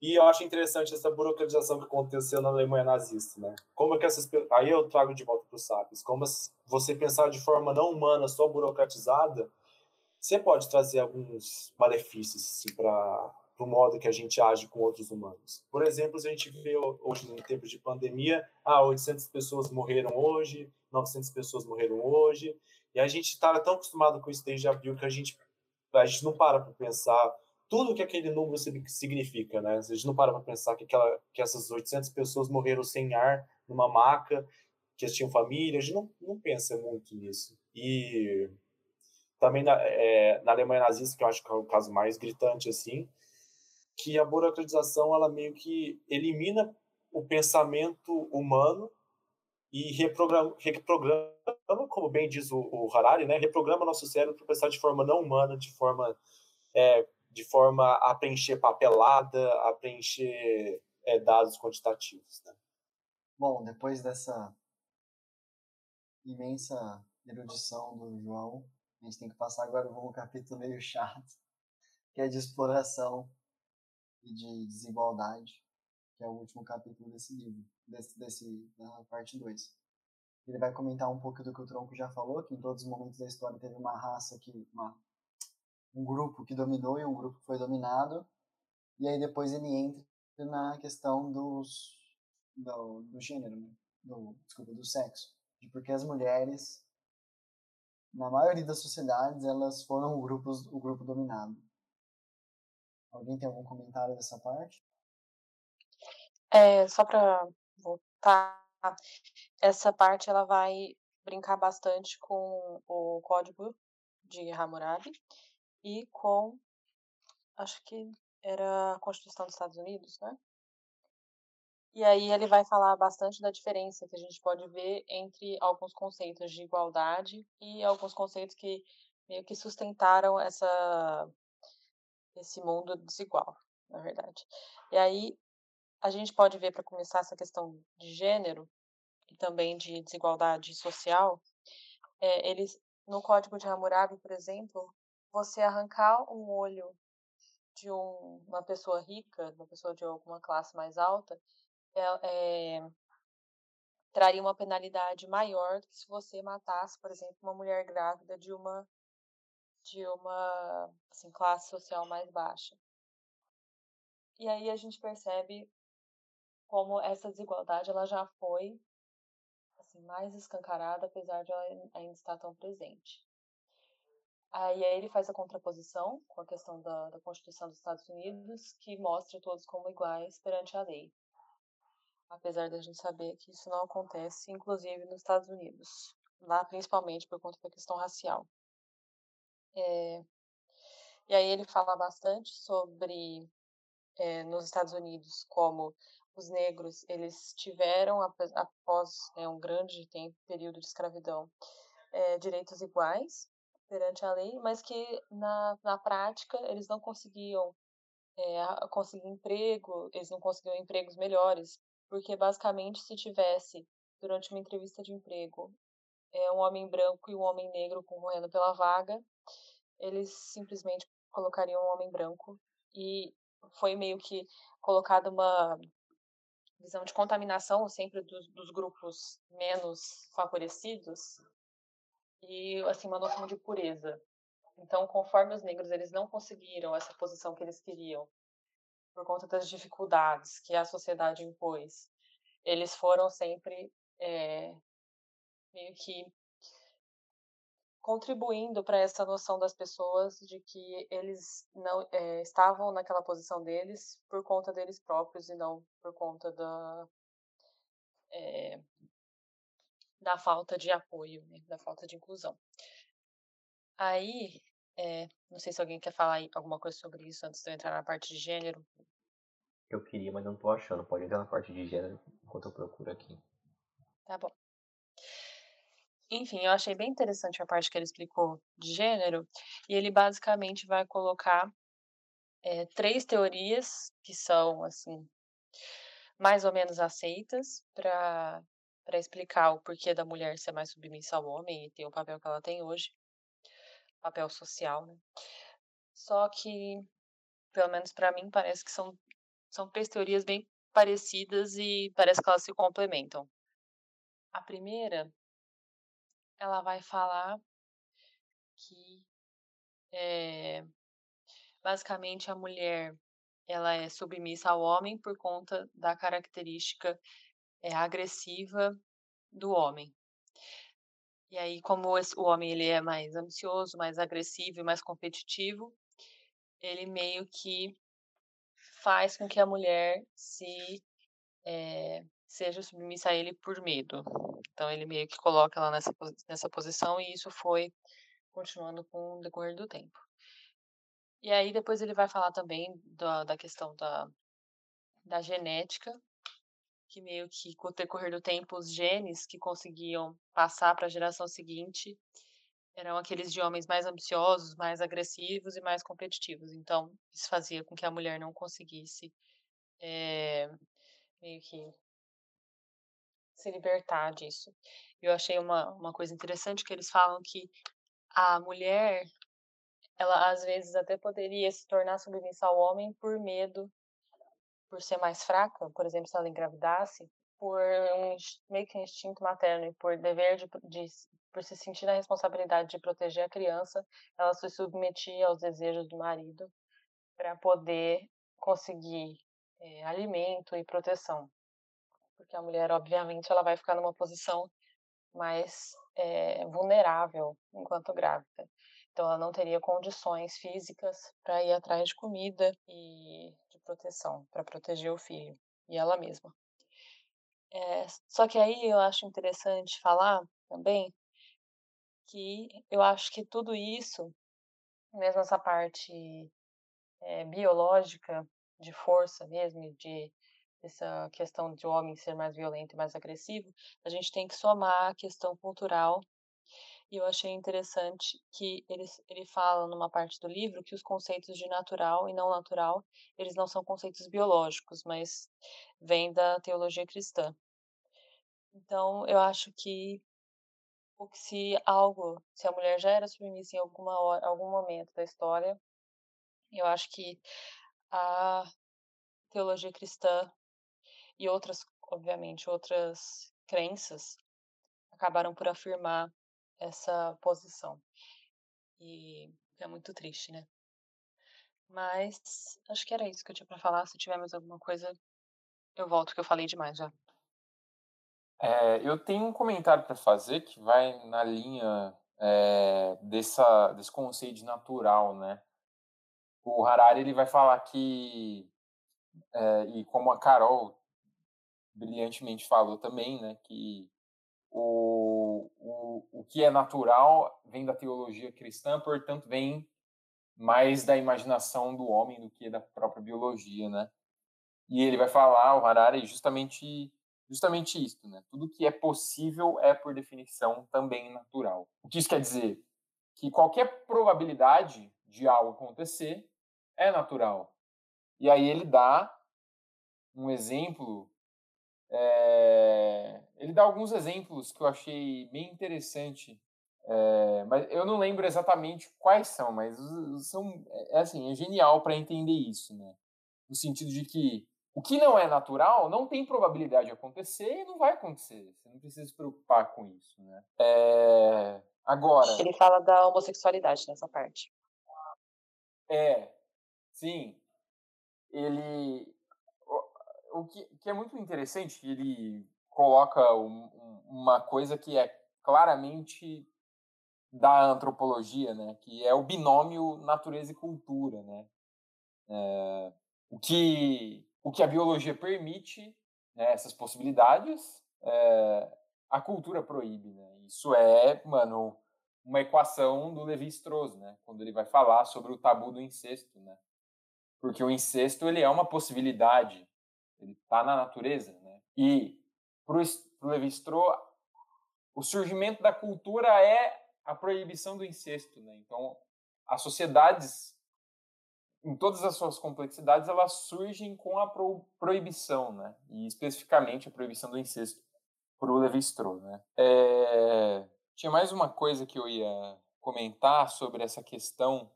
E eu acho interessante essa burocratização que aconteceu na Alemanha nazista, né? Como é que essas aí eu trago de volta para os sapiens, como você pensar de forma não humana, só burocratizada, você pode trazer alguns malefícios assim, para o modo que a gente age com outros humanos. Por exemplo, a gente vê hoje, em tempos de pandemia, ah, 800 pessoas morreram hoje, 900 pessoas morreram hoje, e a gente estava tão acostumado com isso desde abril que a gente, a gente não para para pensar tudo que aquele número significa, né? A gente não para para pensar que, aquela, que essas 800 pessoas morreram sem ar, numa maca, que eles tinham família, a gente não, não pensa muito nisso. E também na, é, na Alemanha nazista, que eu acho que é o caso mais gritante, assim, que a burocratização, ela meio que elimina o pensamento humano e reprograma, reprograma como bem diz o, o Harari, né, reprograma nosso cérebro para pensar de forma não humana, de forma, é, de forma a preencher papelada, a preencher é, dados quantitativos. Né? Bom, depois dessa imensa erudição do João, a gente tem que passar agora por um capítulo meio chato, que é de exploração e de desigualdade, que é o último capítulo desse livro, desse, desse da parte 2. Ele vai comentar um pouco do que o Tronco já falou, que em todos os momentos da história teve uma raça que, uma, um grupo que dominou e um grupo que foi dominado, e aí depois ele entra na questão dos, do, do gênero, né? do, desculpa, do sexo, de porque as mulheres na maioria das sociedades, elas foram o grupo, o grupo dominado. Alguém tem algum comentário dessa parte? É, só para voltar, essa parte ela vai brincar bastante com o código de Hammurabi e com, acho que era a Constituição dos Estados Unidos, né? E aí ele vai falar bastante da diferença que a gente pode ver entre alguns conceitos de igualdade e alguns conceitos que meio que sustentaram essa esse mundo desigual, na verdade. E aí a gente pode ver para começar essa questão de gênero e também de desigualdade social, é, eles no Código de Hammurabi, por exemplo, você arrancar um olho de um, uma pessoa rica, uma pessoa de alguma classe mais alta, é, é, traria uma penalidade maior do que se você matasse, por exemplo, uma mulher grávida de uma de uma assim, classe social mais baixa. E aí a gente percebe como essa desigualdade ela já foi assim, mais escancarada, apesar de ela ainda estar tão presente. Aí, ele faz a contraposição com a questão da, da Constituição dos Estados Unidos, que mostra todos como iguais perante a lei apesar da gente saber que isso não acontece, inclusive nos Estados Unidos, lá principalmente por conta da questão racial. É, e aí ele fala bastante sobre é, nos Estados Unidos como os negros eles tiveram após é, um grande tempo período de escravidão é, direitos iguais perante a lei, mas que na, na prática eles não conseguiam é, conseguir emprego, eles não conseguiam empregos melhores porque basicamente se tivesse durante uma entrevista de emprego é, um homem branco e um homem negro concorrendo pela vaga, eles simplesmente colocariam um homem branco e foi meio que colocada uma visão de contaminação sempre dos, dos grupos menos favorecidos e assim uma noção de pureza. Então, conforme os negros eles não conseguiram essa posição que eles queriam por conta das dificuldades que a sociedade impôs, eles foram sempre é, meio que contribuindo para essa noção das pessoas de que eles não é, estavam naquela posição deles por conta deles próprios e não por conta da é, da falta de apoio, né, da falta de inclusão. Aí, é, não sei se alguém quer falar alguma coisa sobre isso antes de eu entrar na parte de gênero. Eu queria, mas não tô achando. Pode entrar na parte de gênero enquanto eu procuro aqui. Tá bom. Enfim, eu achei bem interessante a parte que ele explicou de gênero, e ele basicamente vai colocar é, três teorias que são, assim, mais ou menos aceitas para para explicar o porquê da mulher ser mais submissa ao homem e ter o papel que ela tem hoje, papel social, né? Só que, pelo menos para mim, parece que são, são três teorias bem parecidas e parece que elas se complementam. A primeira, ela vai falar que é, basicamente a mulher ela é submissa ao homem por conta da característica é, agressiva do homem. E aí, como o homem ele é mais ambicioso, mais agressivo e mais competitivo, ele meio que faz com que a mulher se é, seja submissa a ele por medo. Então ele meio que coloca ela nessa, nessa posição e isso foi continuando com o decorrer do tempo. E aí depois ele vai falar também da, da questão da, da genética, que meio que com o decorrer do tempo os genes que conseguiam passar para a geração seguinte eram aqueles de homens mais ambiciosos, mais agressivos e mais competitivos. Então isso fazia com que a mulher não conseguisse é, meio que se libertar disso. Eu achei uma, uma coisa interessante que eles falam que a mulher, ela às vezes até poderia se tornar submissa ao homem por medo, por ser mais fraca, por exemplo, se ela engravidasse, por um meio que um instinto materno e por dever de, de por se sentir a responsabilidade de proteger a criança, ela se submetia aos desejos do marido para poder conseguir é, alimento e proteção porque a mulher, obviamente, ela vai ficar numa posição mais é, vulnerável enquanto grávida. Então, ela não teria condições físicas para ir atrás de comida e de proteção, para proteger o filho e ela mesma. É, só que aí eu acho interessante falar também que eu acho que tudo isso, mesmo essa parte é, biológica de força mesmo, de essa questão de homem ser mais violento e mais agressivo, a gente tem que somar a questão cultural. E eu achei interessante que ele, ele fala numa parte do livro que os conceitos de natural e não natural, eles não são conceitos biológicos, mas vêm da teologia cristã. Então, eu acho que se algo, se a mulher já era submissa em alguma hora, algum momento da história, eu acho que a teologia cristã e outras, obviamente, outras crenças acabaram por afirmar essa posição. E é muito triste, né? Mas acho que era isso que eu tinha para falar. Se tiver mais alguma coisa, eu volto, que eu falei demais já. É, eu tenho um comentário para fazer que vai na linha é, dessa, desse conceito de natural, né? O Harari ele vai falar que, é, e como a Carol brilhantemente falou também, né, que o, o, o que é natural vem da teologia cristã, portanto, vem mais da imaginação do homem do que da própria biologia, né? E ele vai falar, o Harari, justamente justamente isso, né? Tudo que é possível é, por definição, também natural. O que isso quer dizer? Que qualquer probabilidade de algo acontecer é natural. E aí ele dá um exemplo é, ele dá alguns exemplos que eu achei bem interessante, é, mas eu não lembro exatamente quais são, mas são é assim é genial para entender isso, né? No sentido de que o que não é natural não tem probabilidade de acontecer e não vai acontecer. Você não precisa se preocupar com isso, né? É, agora. Ele fala da homossexualidade nessa parte. É, sim. ele o, que, que, é muito interessante, ele coloca um, uma coisa que é claramente da antropologia, né, que é o binômio natureza e cultura, né, é, o que o que a biologia permite, né, essas possibilidades, é, a cultura proíbe, né? Isso é, mano, uma equação do Levi-Strauss, né? Quando ele vai falar sobre o tabu do incesto, né? Porque o incesto ele é uma possibilidade, ele está na natureza, né? E para o Levi-Strauss, o surgimento da cultura é a proibição do incesto, né? Então, as sociedades, em todas as suas complexidades, elas surgem com a pro proibição, né? E especificamente a proibição do incesto para o Levi-Strauss, né? É... Tinha mais uma coisa que eu ia comentar sobre essa questão.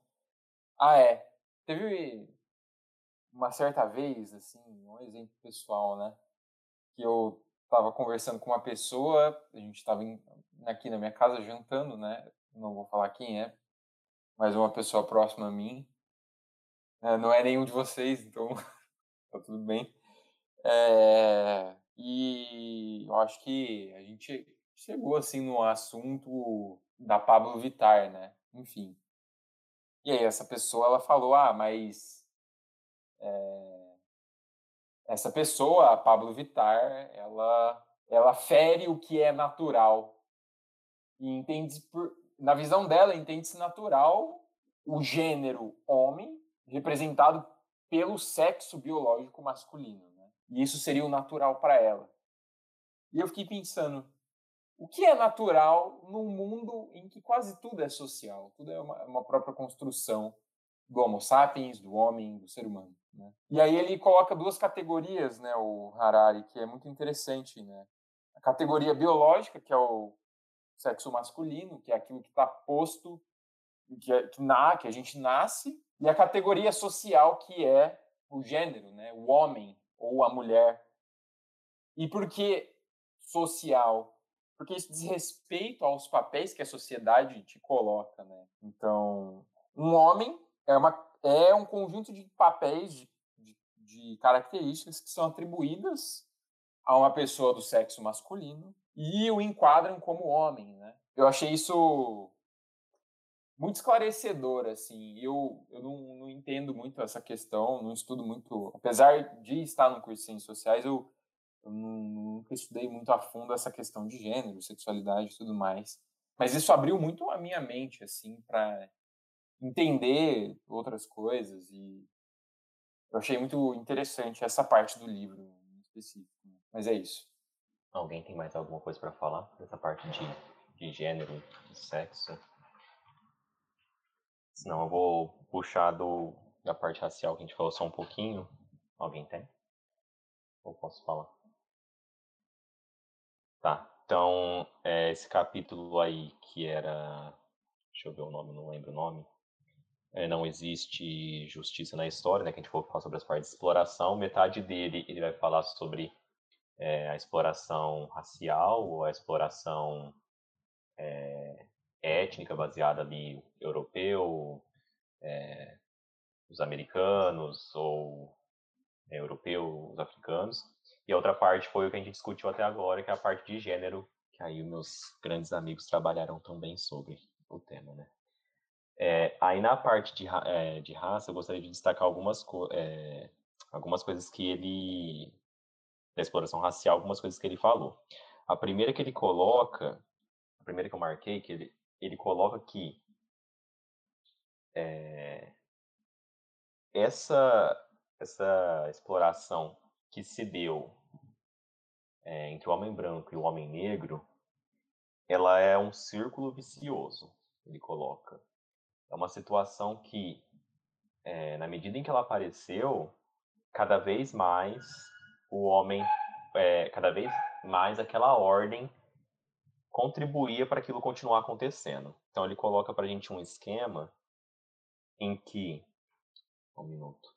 Ah, é. Teve uma certa vez, assim, um exemplo pessoal, né? Que eu estava conversando com uma pessoa, a gente estava aqui na minha casa jantando, né? Não vou falar quem é, mas uma pessoa próxima a mim. É, não é nenhum de vocês, então tá tudo bem. É, e eu acho que a gente chegou assim no assunto da Pablo Vitar, né? Enfim. E aí essa pessoa ela falou, ah, mas é, essa pessoa, a Pablo Vitar, ela ela fere o que é natural e entende por, na visão dela entende-se natural o gênero homem representado pelo sexo biológico masculino, né? E isso seria o natural para ela. E eu fiquei pensando, o que é natural num mundo em que quase tudo é social, tudo é uma, uma própria construção do Homo sapiens, do homem, do ser humano. Né? E aí ele coloca duas categorias, né, o Harari, que é muito interessante, né? A categoria biológica, que é o sexo masculino, que é aquilo que está posto, que, é, que, na, que a gente nasce, e a categoria social, que é o gênero, né, o homem ou a mulher. E por que social? porque isso diz respeito aos papéis que a sociedade te coloca, né? Então, um homem é, uma, é um conjunto de papéis, de, de, características que são atribuídas a uma pessoa do sexo masculino e o enquadram como homem, né? Eu achei isso muito esclarecedor, assim. Eu, eu não, não entendo muito essa questão, não estudo muito. Apesar de estar no curso de Ciências Sociais, eu eu nunca estudei muito a fundo essa questão de gênero, sexualidade e tudo mais. Mas isso abriu muito a minha mente, assim, para entender outras coisas e eu achei muito interessante essa parte do livro em específico. Né? Mas é isso. Alguém tem mais alguma coisa para falar dessa parte de, de gênero, de sexo? Senão eu vou puxar do, da parte racial que a gente falou só um pouquinho. Alguém tem? Ou posso falar? Tá. Então, é, esse capítulo aí, que era. Deixa eu ver o nome, não lembro o nome. É, não existe justiça na história, né? Que a gente for falar sobre as partes de exploração. Metade dele ele vai falar sobre é, a exploração racial ou a exploração é, étnica baseada ali europeu, é, os americanos ou é, os africanos. E a outra parte foi o que a gente discutiu até agora, que é a parte de gênero, que aí meus grandes amigos trabalharam também sobre o tema, né? É, aí na parte de, é, de raça, eu gostaria de destacar algumas, é, algumas coisas que ele, da exploração racial, algumas coisas que ele falou. A primeira que ele coloca, a primeira que eu marquei, que ele, ele coloca que é, essa, essa exploração que se deu é, entre o homem branco e o homem negro, ela é um círculo vicioso, ele coloca. É uma situação que, é, na medida em que ela apareceu, cada vez mais o homem, é, cada vez mais aquela ordem contribuía para aquilo continuar acontecendo. Então ele coloca para a gente um esquema em que, um minuto,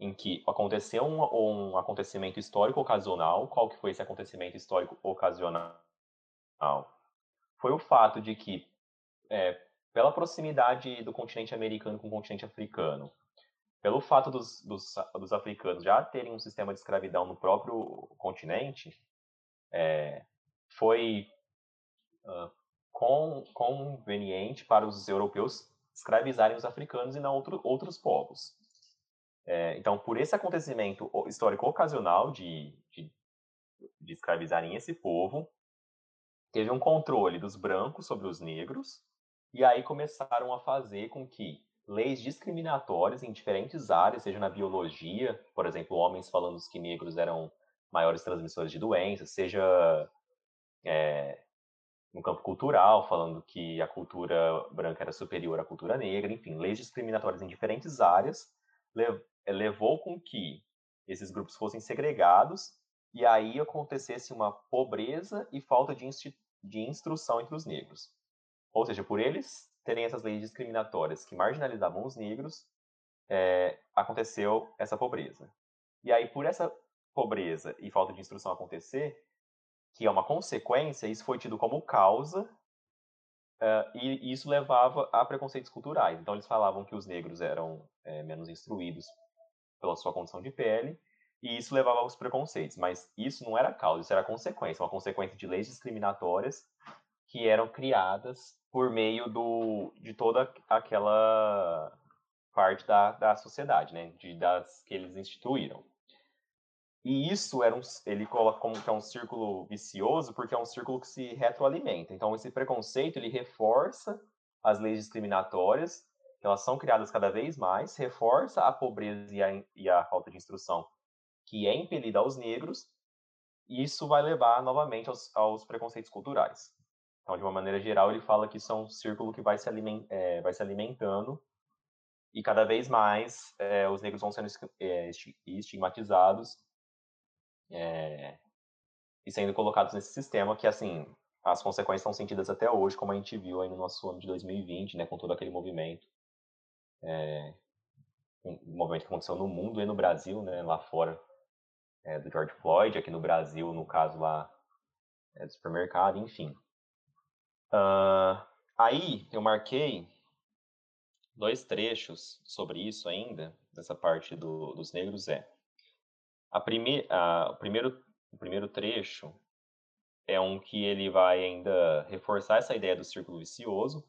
em que aconteceu um, um, acontecimento histórico ocasional. Qual que foi esse acontecimento histórico ocasional? Foi o fato de que, é, pela proximidade do continente americano com o continente africano, pelo fato dos, dos, dos, africanos já terem um sistema de escravidão no próprio continente, é, foi uh, com, conveniente para os europeus escravizarem os africanos e não outro, outros povos. É, então, por esse acontecimento histórico ocasional de, de, de escravizarem esse povo, teve um controle dos brancos sobre os negros, e aí começaram a fazer com que leis discriminatórias em diferentes áreas, seja na biologia, por exemplo, homens falando que negros eram maiores transmissores de doenças, seja é, no campo cultural, falando que a cultura branca era superior à cultura negra, enfim, leis discriminatórias em diferentes áreas levou com que esses grupos fossem segregados e aí acontecesse uma pobreza e falta de, de instrução entre os negros. Ou seja, por eles terem essas leis discriminatórias que marginalizavam os negros, é, aconteceu essa pobreza. E aí, por essa pobreza e falta de instrução acontecer, que é uma consequência, isso foi tido como causa, uh, e isso levava a preconceitos culturais. Então, eles falavam que os negros eram é, menos instruídos pela sua condição de pele, e isso levava aos preconceitos. Mas isso não era causa, isso era consequência, uma consequência de leis discriminatórias que eram criadas por meio do, de toda aquela parte da, da sociedade, né, de, das que eles instituíram. E isso era um, ele coloca como que é um círculo vicioso, porque é um círculo que se retroalimenta. Então, esse preconceito, ele reforça as leis discriminatórias elas são criadas cada vez mais, reforça a pobreza e a, e a falta de instrução que é impelida aos negros, e isso vai levar novamente aos, aos, preconceitos culturais. Então, de uma maneira geral, ele fala que isso é um círculo que vai se, aliment, é, vai se alimentando e cada vez mais é, os negros vão sendo é, estigmatizados é, e sendo colocados nesse sistema que, assim, as consequências são sentidas até hoje, como a gente viu aí no nosso ano de 2020, né, com todo aquele movimento é, um movimento que aconteceu no mundo e no Brasil, né, lá fora é, do George Floyd, aqui no Brasil, no caso lá do supermercado, enfim. Uh, aí eu marquei dois trechos sobre isso ainda, dessa parte do, dos negros é. A prime, o, primeiro, o primeiro trecho é um que ele vai ainda reforçar essa ideia do círculo vicioso,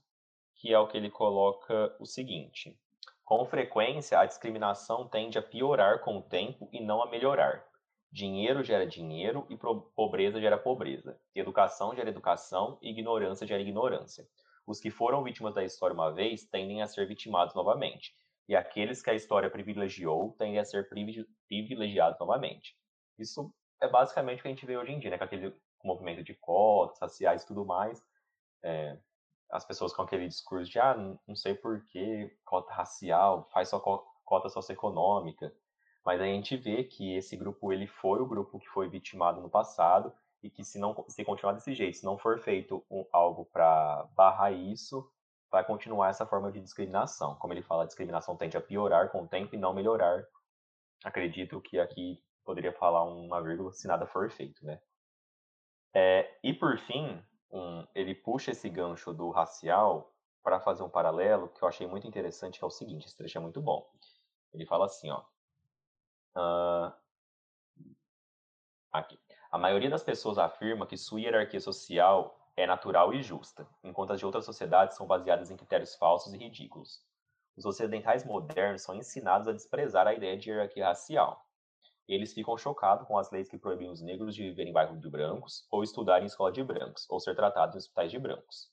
que é o que ele coloca o seguinte: com frequência, a discriminação tende a piorar com o tempo e não a melhorar. Dinheiro gera dinheiro e pobreza gera pobreza. Educação gera educação e ignorância gera ignorância. Os que foram vítimas da história uma vez tendem a ser vitimados novamente. E aqueles que a história privilegiou tendem a ser privilegiados novamente. Isso é basicamente o que a gente vê hoje em dia, né? Com aquele movimento de cotas raciais e tudo mais. É, as pessoas com aquele discurso de, ah, não sei por que cota racial, faz só cota socioeconômica. Mas a gente vê que esse grupo, ele foi o grupo que foi vitimado no passado e que se não se continuar desse jeito, se não for feito um, algo para barrar isso, vai continuar essa forma de discriminação. Como ele fala, a discriminação tende a piorar com o tempo e não melhorar. Acredito que aqui poderia falar uma vírgula se nada for feito, né? É, e por fim, um, ele puxa esse gancho do racial para fazer um paralelo que eu achei muito interessante, que é o seguinte, esse trecho é muito bom. Ele fala assim, ó. Uh, aqui. A maioria das pessoas afirma que sua hierarquia social é natural e justa, enquanto as de outras sociedades são baseadas em critérios falsos e ridículos. Os ocidentais modernos são ensinados a desprezar a ideia de hierarquia racial, eles ficam chocados com as leis que proíbem os negros de viver em bairros de brancos, ou estudar em escola de brancos, ou ser tratados em hospitais de brancos.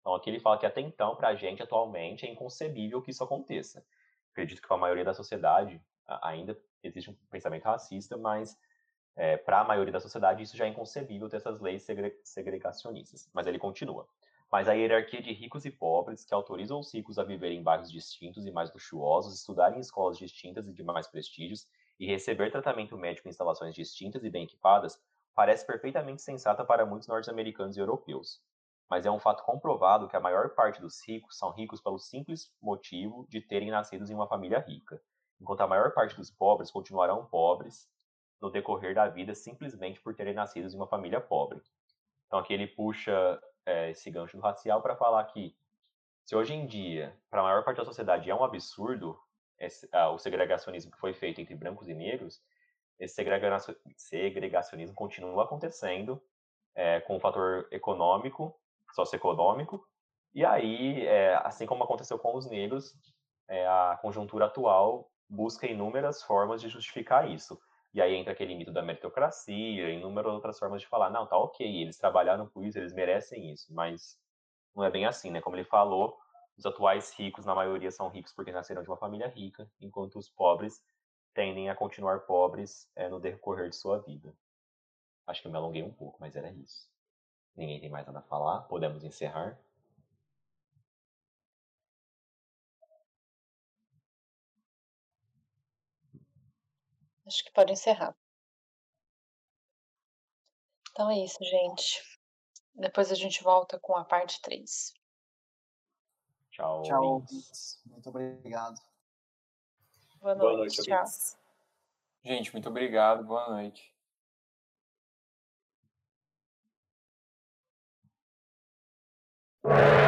Então aqui ele fala que até então, para a gente, atualmente, é inconcebível que isso aconteça. Acredito que para a maioria da sociedade ainda existe um pensamento racista, mas é, para a maioria da sociedade isso já é inconcebível ter essas leis segre segregacionistas. Mas ele continua. Mas a hierarquia de ricos e pobres, que autorizam os ricos a viver em bairros distintos e mais luxuosos, estudar em escolas distintas e de mais prestígios, e receber tratamento médico em instalações distintas e bem equipadas parece perfeitamente sensata para muitos norte-americanos e europeus. Mas é um fato comprovado que a maior parte dos ricos são ricos pelo simples motivo de terem nascido em uma família rica, enquanto a maior parte dos pobres continuarão pobres no decorrer da vida simplesmente por terem nascido em uma família pobre. Então aqui ele puxa é, esse gancho do racial para falar que se hoje em dia, para a maior parte da sociedade, é um absurdo esse, ah, o segregacionismo que foi feito entre brancos e negros, esse segregacionismo continua acontecendo é, com o fator econômico, socioeconômico, e aí, é, assim como aconteceu com os negros, é, a conjuntura atual busca inúmeras formas de justificar isso. E aí entra aquele mito da meritocracia, inúmeras outras formas de falar, não, tá ok, eles trabalharam por isso, eles merecem isso, mas não é bem assim, né? Como ele falou, os atuais ricos, na maioria, são ricos porque nasceram de uma família rica, enquanto os pobres tendem a continuar pobres é, no decorrer de sua vida. Acho que eu me alonguei um pouco, mas era isso. Ninguém tem mais nada a falar? Podemos encerrar? Acho que pode encerrar. Então é isso, gente. Depois a gente volta com a parte 3. Tchau. Tchau, ouvintes. Muito obrigado. Boa noite. Boa noite, tchau. ouvintes. Gente, muito obrigado. Boa noite. Tchau.